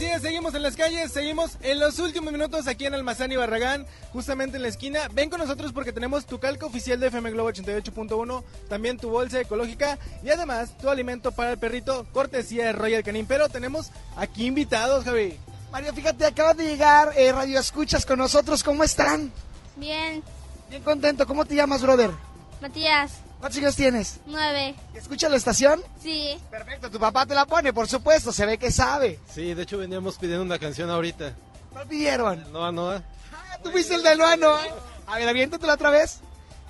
Así es, seguimos en las calles, seguimos en los últimos minutos aquí en Almazán y Barragán, justamente en la esquina. Ven con nosotros porque tenemos tu calca oficial de FM Globo 88.1, también tu bolsa ecológica y además tu alimento para el perrito, cortesía de Royal Canin. Pero tenemos aquí invitados, Javi. Mario, fíjate, acabas de llegar, eh, Radio Escuchas con nosotros, ¿cómo están? Bien, Bien contento, ¿cómo te llamas, brother? Matías, ¿Cuántos años tienes? nueve. ¿Escuchas la estación? Sí. Perfecto, tu papá te la pone, por supuesto, se ve que sabe. Sí, de hecho veníamos pidiendo una canción ahorita. ¿Cuál pidieron? Noa Noa. Ah, tú fuiste el de Luano. A ver, aviéntatela otra vez.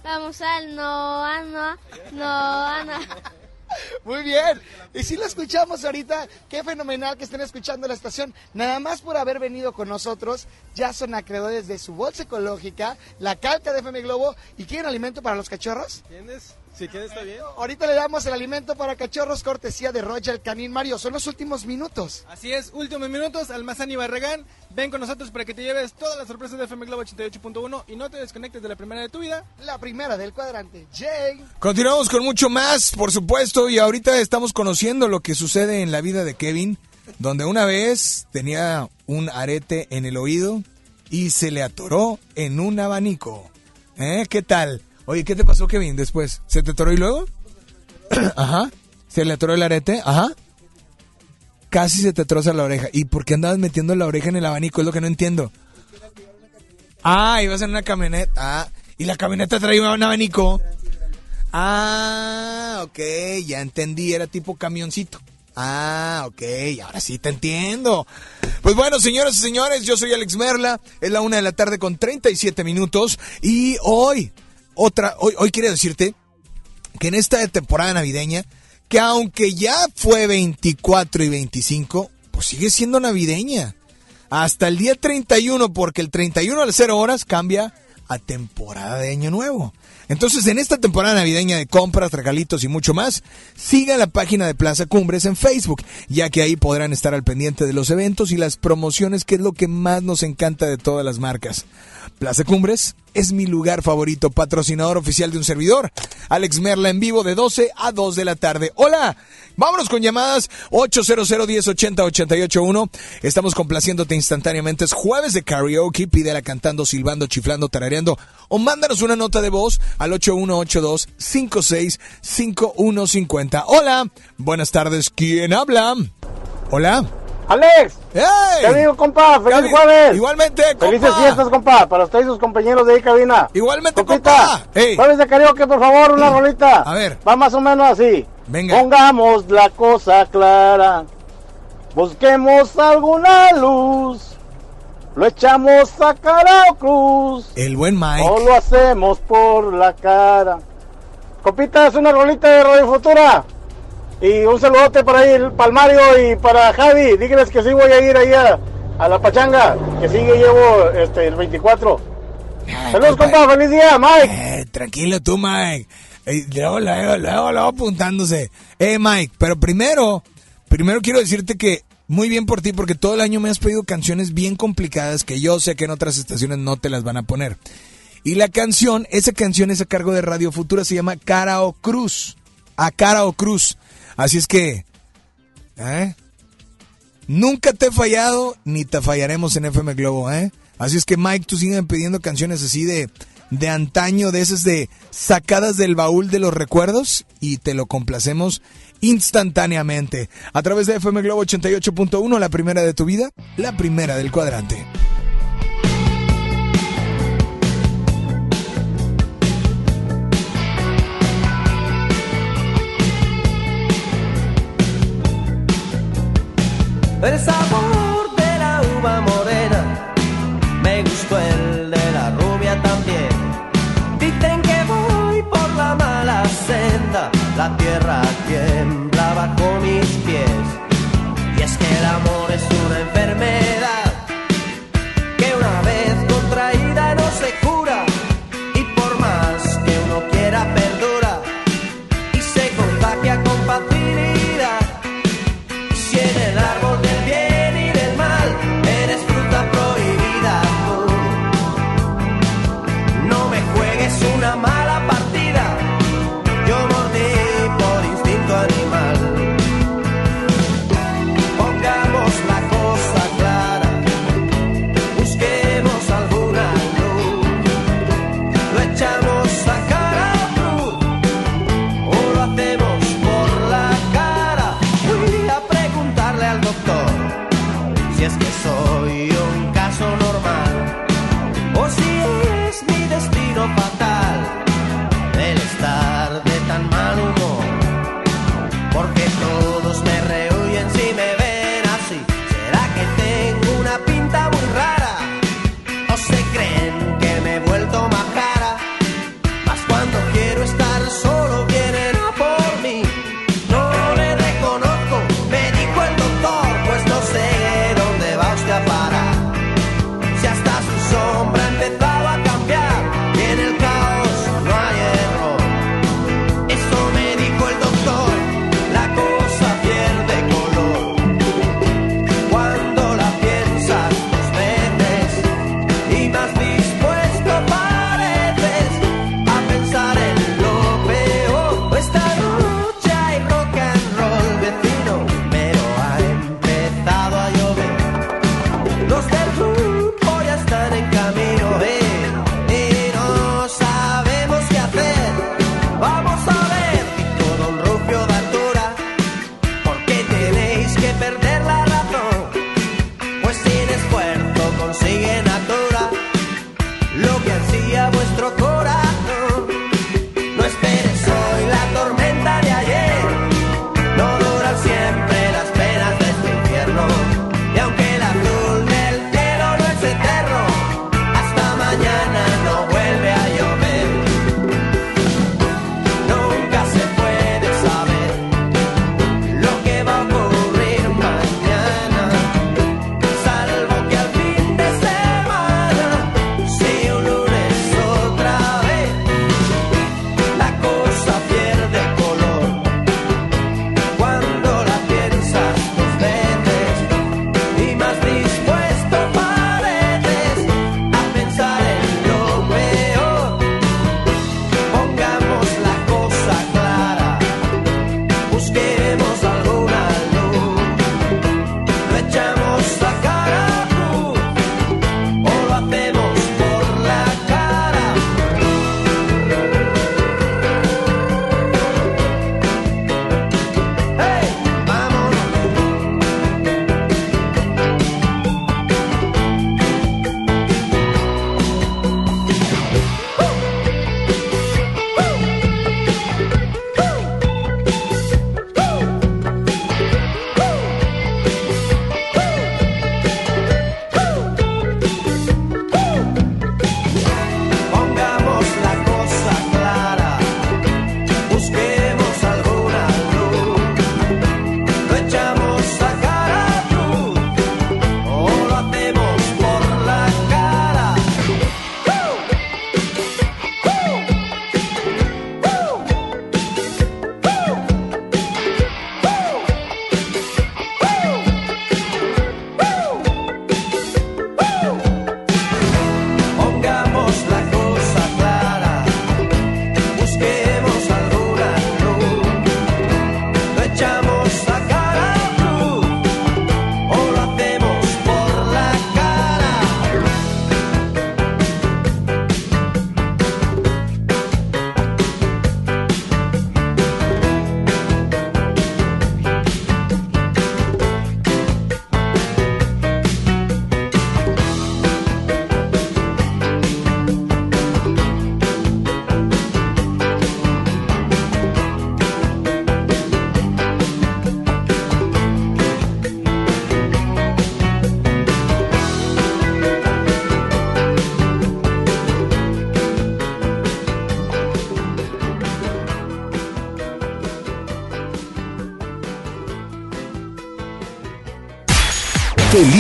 Vamos al Noa Noa, Noa Noa. Muy bien. Y si lo escuchamos ahorita, qué fenomenal que estén escuchando la estación. Nada más por haber venido con nosotros, ya son acreedores de su bolsa ecológica, la calca de FM Globo y quieren alimento para los cachorros. ¿Tienes? Si tienes, está bien. Ahorita le damos el alimento para cachorros cortesía de Royal Canin Mario. Son los últimos minutos. Así es, últimos minutos, Almazán y Barragán. Ven con nosotros para que te lleves todas las sorpresas de FM Globo 88.1 y no te desconectes de la primera de tu vida. La primera del cuadrante. Jay. Continuamos con mucho más, por supuesto, y ahorita estamos conociendo lo que sucede en la vida de Kevin, donde una vez tenía un arete en el oído y se le atoró en un abanico. ¿Eh? ¿Qué tal? Oye, ¿qué te pasó, Kevin, después? ¿Se te atoró y luego? Ajá. ¿Se le atoró el arete? Ajá. Casi se te troza la oreja. ¿Y por qué andabas metiendo la oreja en el abanico? Es lo que no entiendo. Ah, ibas en una camioneta. Ah, y la camioneta traía un abanico. Ah, ok, ya entendí, era tipo camioncito. Ah, ok, ahora sí te entiendo. Pues bueno, señoras y señores, yo soy Alex Merla, es la una de la tarde con 37 minutos y hoy, otra, hoy, hoy quiero decirte que en esta temporada navideña, que aunque ya fue 24 y 25, pues sigue siendo navideña. Hasta el día 31, porque el 31 a las 0 horas cambia a temporada de Año Nuevo. Entonces, en esta temporada navideña de compras, regalitos y mucho más, siga la página de Plaza Cumbres en Facebook, ya que ahí podrán estar al pendiente de los eventos y las promociones, que es lo que más nos encanta de todas las marcas. Plaza Cumbres es mi lugar favorito, patrocinador oficial de un servidor. Alex Merla en vivo de 12 a 2 de la tarde. Hola, vámonos con llamadas 800 1080 881. Estamos complaciéndote instantáneamente. Es jueves de karaoke. Pídela cantando, silbando, chiflando, tarareando. O mándanos una nota de voz al 8182 565150. Hola, buenas tardes. ¿Quién habla? Hola. Alex, ¡Hey! te digo, compa, feliz Gaby, jueves. Igualmente, compa. Felices fiestas, compa, para usted y sus compañeros de ahí cabina. Igualmente, Compita, compa. Ey. jueves de karaoke, por favor, una rolita. A ver. Va más o menos así. Venga. Pongamos la cosa clara. Busquemos alguna luz. Lo echamos a cara o cruz. El buen Mike. O lo hacemos por la cara. Compita, es una rolita de Radio Futura. Y un saludote para ahí, para el Mario y para Javi. Díganles que sí voy a ir ahí a, a la pachanga. Que sigue llevo este, el 24. Saludos, compa. Feliz día, Mike. Eh, tranquilo tú, Mike. Eh, luego, luego, luego, luego apuntándose. Eh, Mike, pero primero, primero quiero decirte que muy bien por ti, porque todo el año me has pedido canciones bien complicadas que yo sé que en otras estaciones no te las van a poner. Y la canción, esa canción es a cargo de Radio Futura, se llama Cara o Cruz. A Cara o Cruz. Así es que, ¿eh? Nunca te he fallado, ni te fallaremos en FM Globo, ¿eh? Así es que, Mike, tú siguen pidiendo canciones así de, de antaño, de esas de sacadas del baúl de los recuerdos, y te lo complacemos instantáneamente. A través de FM Globo 88.1, la primera de tu vida, la primera del cuadrante. El sabor de la uva morena, me gustó el de la rubia también. Dicen que voy por la mala senda, la tierra tiembla bajo mis pies. Y es que el amor es una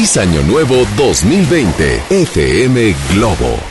Feliz Año Nuevo 2020. FM Globo.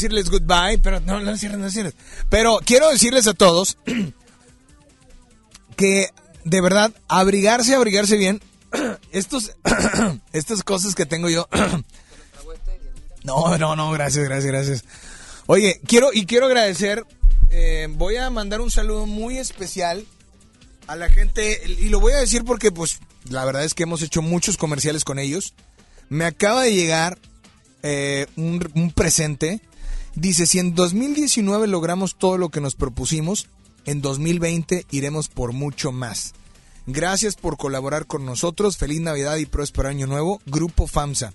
Decirles goodbye, pero no, no cierren, no cierren. Pero quiero decirles a todos que de verdad abrigarse, abrigarse bien. Estos, estas cosas que tengo yo. No, no, no, gracias, gracias, gracias. Oye, quiero y quiero agradecer. eh, voy a mandar un saludo muy especial a la gente y lo voy a decir porque, pues, la verdad es que hemos hecho muchos comerciales con ellos. Me acaba de llegar eh, un, un presente. Dice, si en 2019 logramos todo lo que nos propusimos, en 2020 iremos por mucho más. Gracias por colaborar con nosotros. Feliz Navidad y próspero año nuevo. Grupo FAMSA.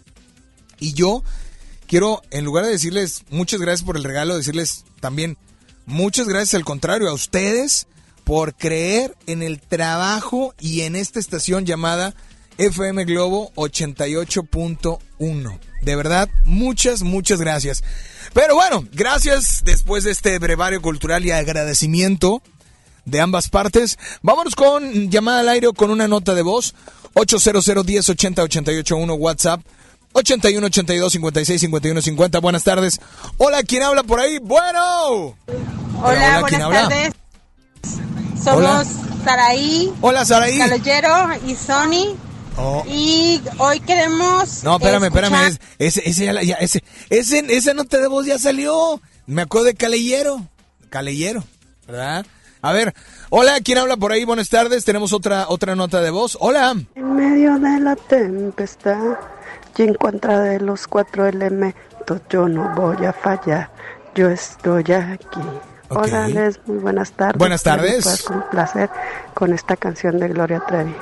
Y yo quiero, en lugar de decirles muchas gracias por el regalo, decirles también muchas gracias al contrario a ustedes por creer en el trabajo y en esta estación llamada FM Globo 88.1. De verdad, muchas, muchas gracias. Pero bueno, gracias después de este brevario cultural y agradecimiento de ambas partes. Vámonos con llamada al aire o con una nota de voz. 800 10 80 881 WhatsApp. 81 82 56 51 50. Buenas tardes. Hola, ¿quién habla por ahí? Bueno. Hola, ¿quién buenas habla? tardes. Somos Hola. Saraí. Hola, Saraí. Calogero y Sony. Oh. Y hoy queremos. No, espérame, escuchar- espérame. es- ese, ese, ya la- ya- ese, ese, esa nota de voz ya salió. Me acuerdo de Caleyero. Caleyero, ¿verdad? A ver, hola, ¿quién habla por ahí? Buenas tardes. Tenemos otra, otra nota de voz. Hola. En medio de la tempestad y en contra de los cuatro elementos, yo no voy a fallar. Yo estoy aquí. Hola, Les, muy buenas tardes. Buenas tardes. puedas complacer con esta canción de Gloria Trevi.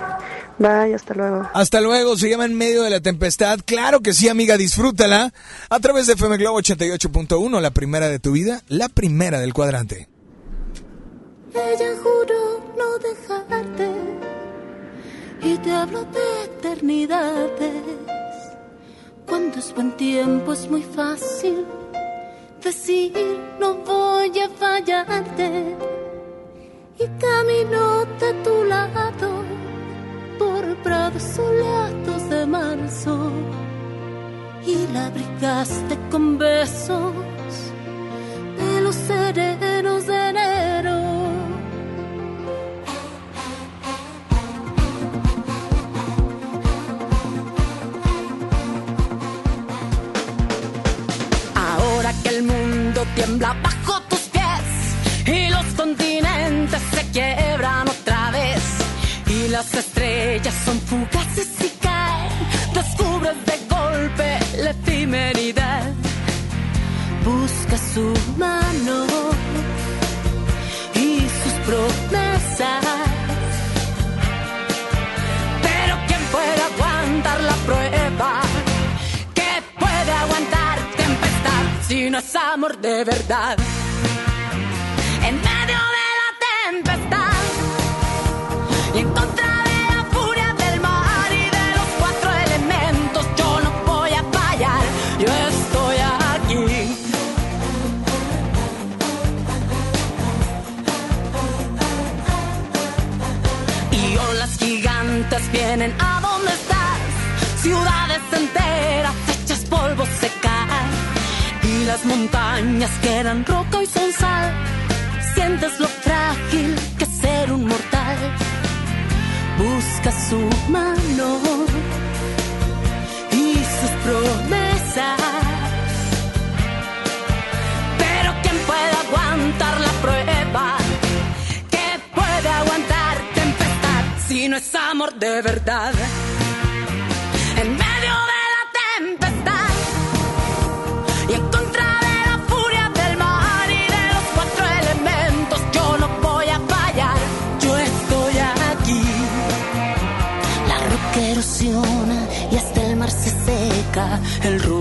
Bye, hasta luego. Hasta luego, se llama En medio de la tempestad. Claro que sí, amiga, disfrútala. A través de FM Globo 88.1, la primera de tu vida, la primera del cuadrante. Ella juró no dejarte y te hablo de eternidades. Cuando es buen tiempo es muy fácil decir no voy a fallarte y camino de tu lado por prados soleados de marzo y la abrigaste con besos de los serenos de enero. Tiembla bajo tus pies y los continentes se quiebran otra vez y las estrellas son fugaces y caen. Descubres de golpe la efemeridad. Busca su mano y sus promesas. Si no es amor de verdad? En medio de la tempestad y en contra de la furia del mar y de los cuatro elementos, yo no voy a fallar, yo estoy aquí. Y olas gigantes vienen a donde estás, ciudades enteras hechas polvo se las montañas quedan roca y son sal. Sientes lo frágil que ser un mortal. Busca su mano y sus promesas. Pero ¿quién puede aguantar la prueba? ¿Qué puede aguantar tempestad si no es amor de verdad?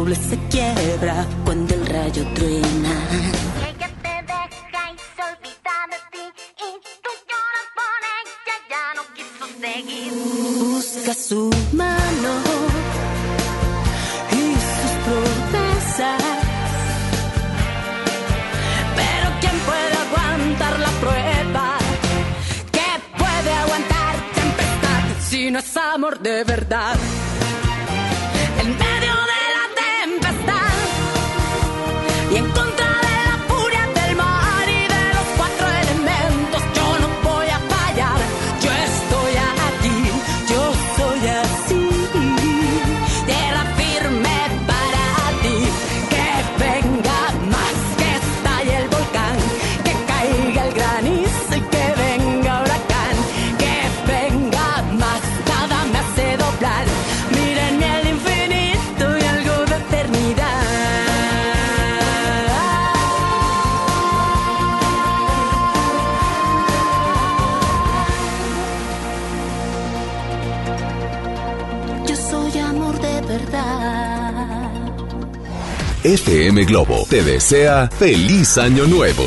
Roble se quiebra cuando el rayo truena. FM Globo te desea feliz año nuevo.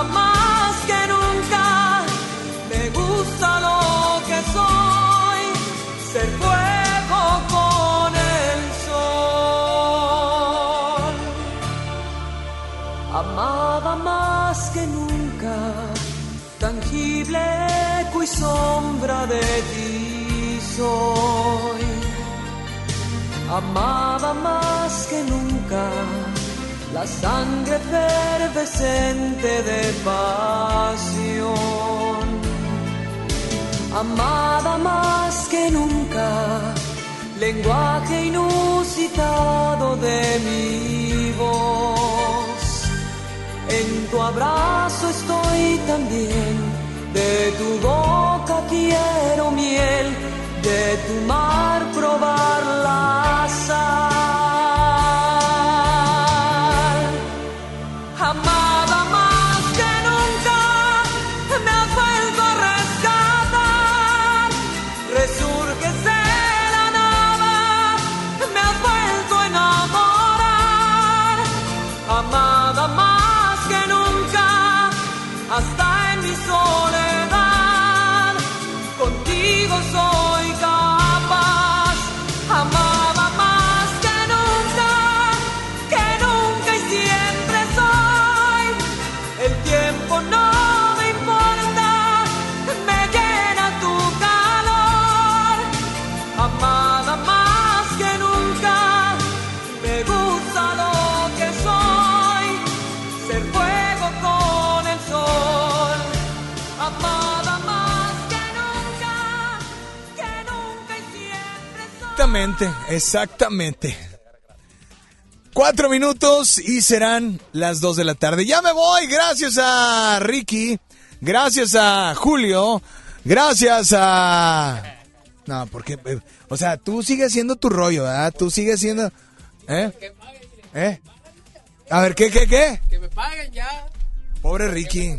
Amada más que nunca, me gusta lo que soy, ser fuego con el sol. Amada más que nunca, tangible eco sombra de ti soy. Amaba más que nunca la sangre efervescente de pasión. Amaba más que nunca lenguaje inusitado de mi voz. En tu abrazo estoy también, de tu boca quiero miel, de tu mar probar Exactamente, exactamente. Cuatro minutos y serán las dos de la tarde. Ya me voy, gracias a Ricky, gracias a Julio, gracias a... No, porque, eh, o sea, tú sigues haciendo tu rollo, ¿verdad? Tú sigues haciendo... ¿Eh? ¿Eh? A ver, ¿qué, qué, qué? Que me paguen ya. Pobre Ricky.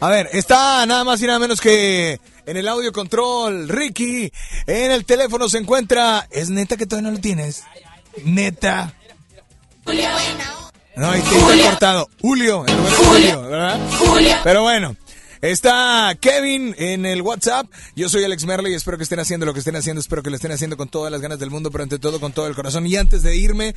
A ver, está nada más y nada menos que en el audio control, Ricky. En el teléfono se encuentra. ¿Es neta que todavía no lo tienes? Neta. No, ahí te está cortado. Julio, el Julio, ¿verdad? Pero bueno. Está Kevin en el WhatsApp. Yo soy Alex Merle y espero que estén haciendo lo que estén haciendo. Espero que lo estén haciendo con todas las ganas del mundo, pero ante todo con todo el corazón. Y antes de irme,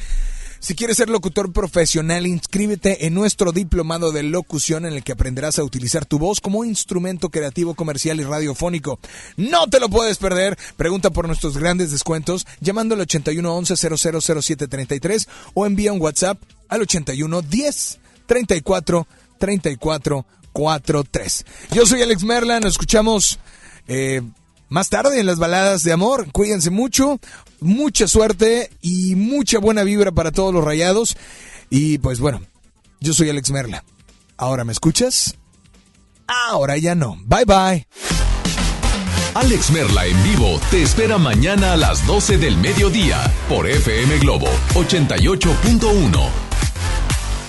si quieres ser locutor profesional, inscríbete en nuestro diplomado de locución en el que aprenderás a utilizar tu voz como instrumento creativo, comercial y radiofónico. No te lo puedes perder. Pregunta por nuestros grandes descuentos llamando al 81 11 000733 o envía un WhatsApp al 81 10 34 34 43. Yo soy Alex Merla, nos escuchamos eh, más tarde en las baladas de amor. Cuídense mucho, mucha suerte y mucha buena vibra para todos los rayados. Y pues bueno, yo soy Alex Merla. ¿Ahora me escuchas? Ahora ya no. Bye bye. Alex Merla en vivo te espera mañana a las 12 del mediodía por FM Globo 88.1.